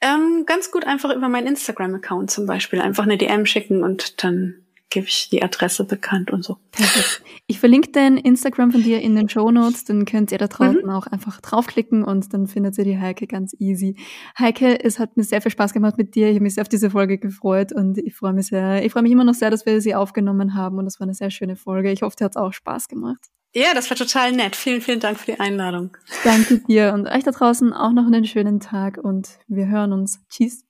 Ähm, ganz gut einfach über meinen Instagram-Account zum Beispiel. Einfach eine DM schicken und dann gebe ich die Adresse bekannt und so. Perfekt. Ich verlinke den Instagram von dir in den Show Notes, dann könnt ihr da draußen mhm. auch einfach draufklicken und dann findet ihr die Heike ganz easy. Heike, es hat mir sehr viel Spaß gemacht mit dir. Ich habe mich sehr auf diese Folge gefreut und ich freue mich sehr. Ich freue mich immer noch sehr, dass wir sie aufgenommen haben und das war eine sehr schöne Folge. Ich hoffe, dir hat auch Spaß gemacht. Ja, das war total nett. Vielen, vielen Dank für die Einladung. Danke dir und euch da draußen auch noch einen schönen Tag und wir hören uns. Tschüss.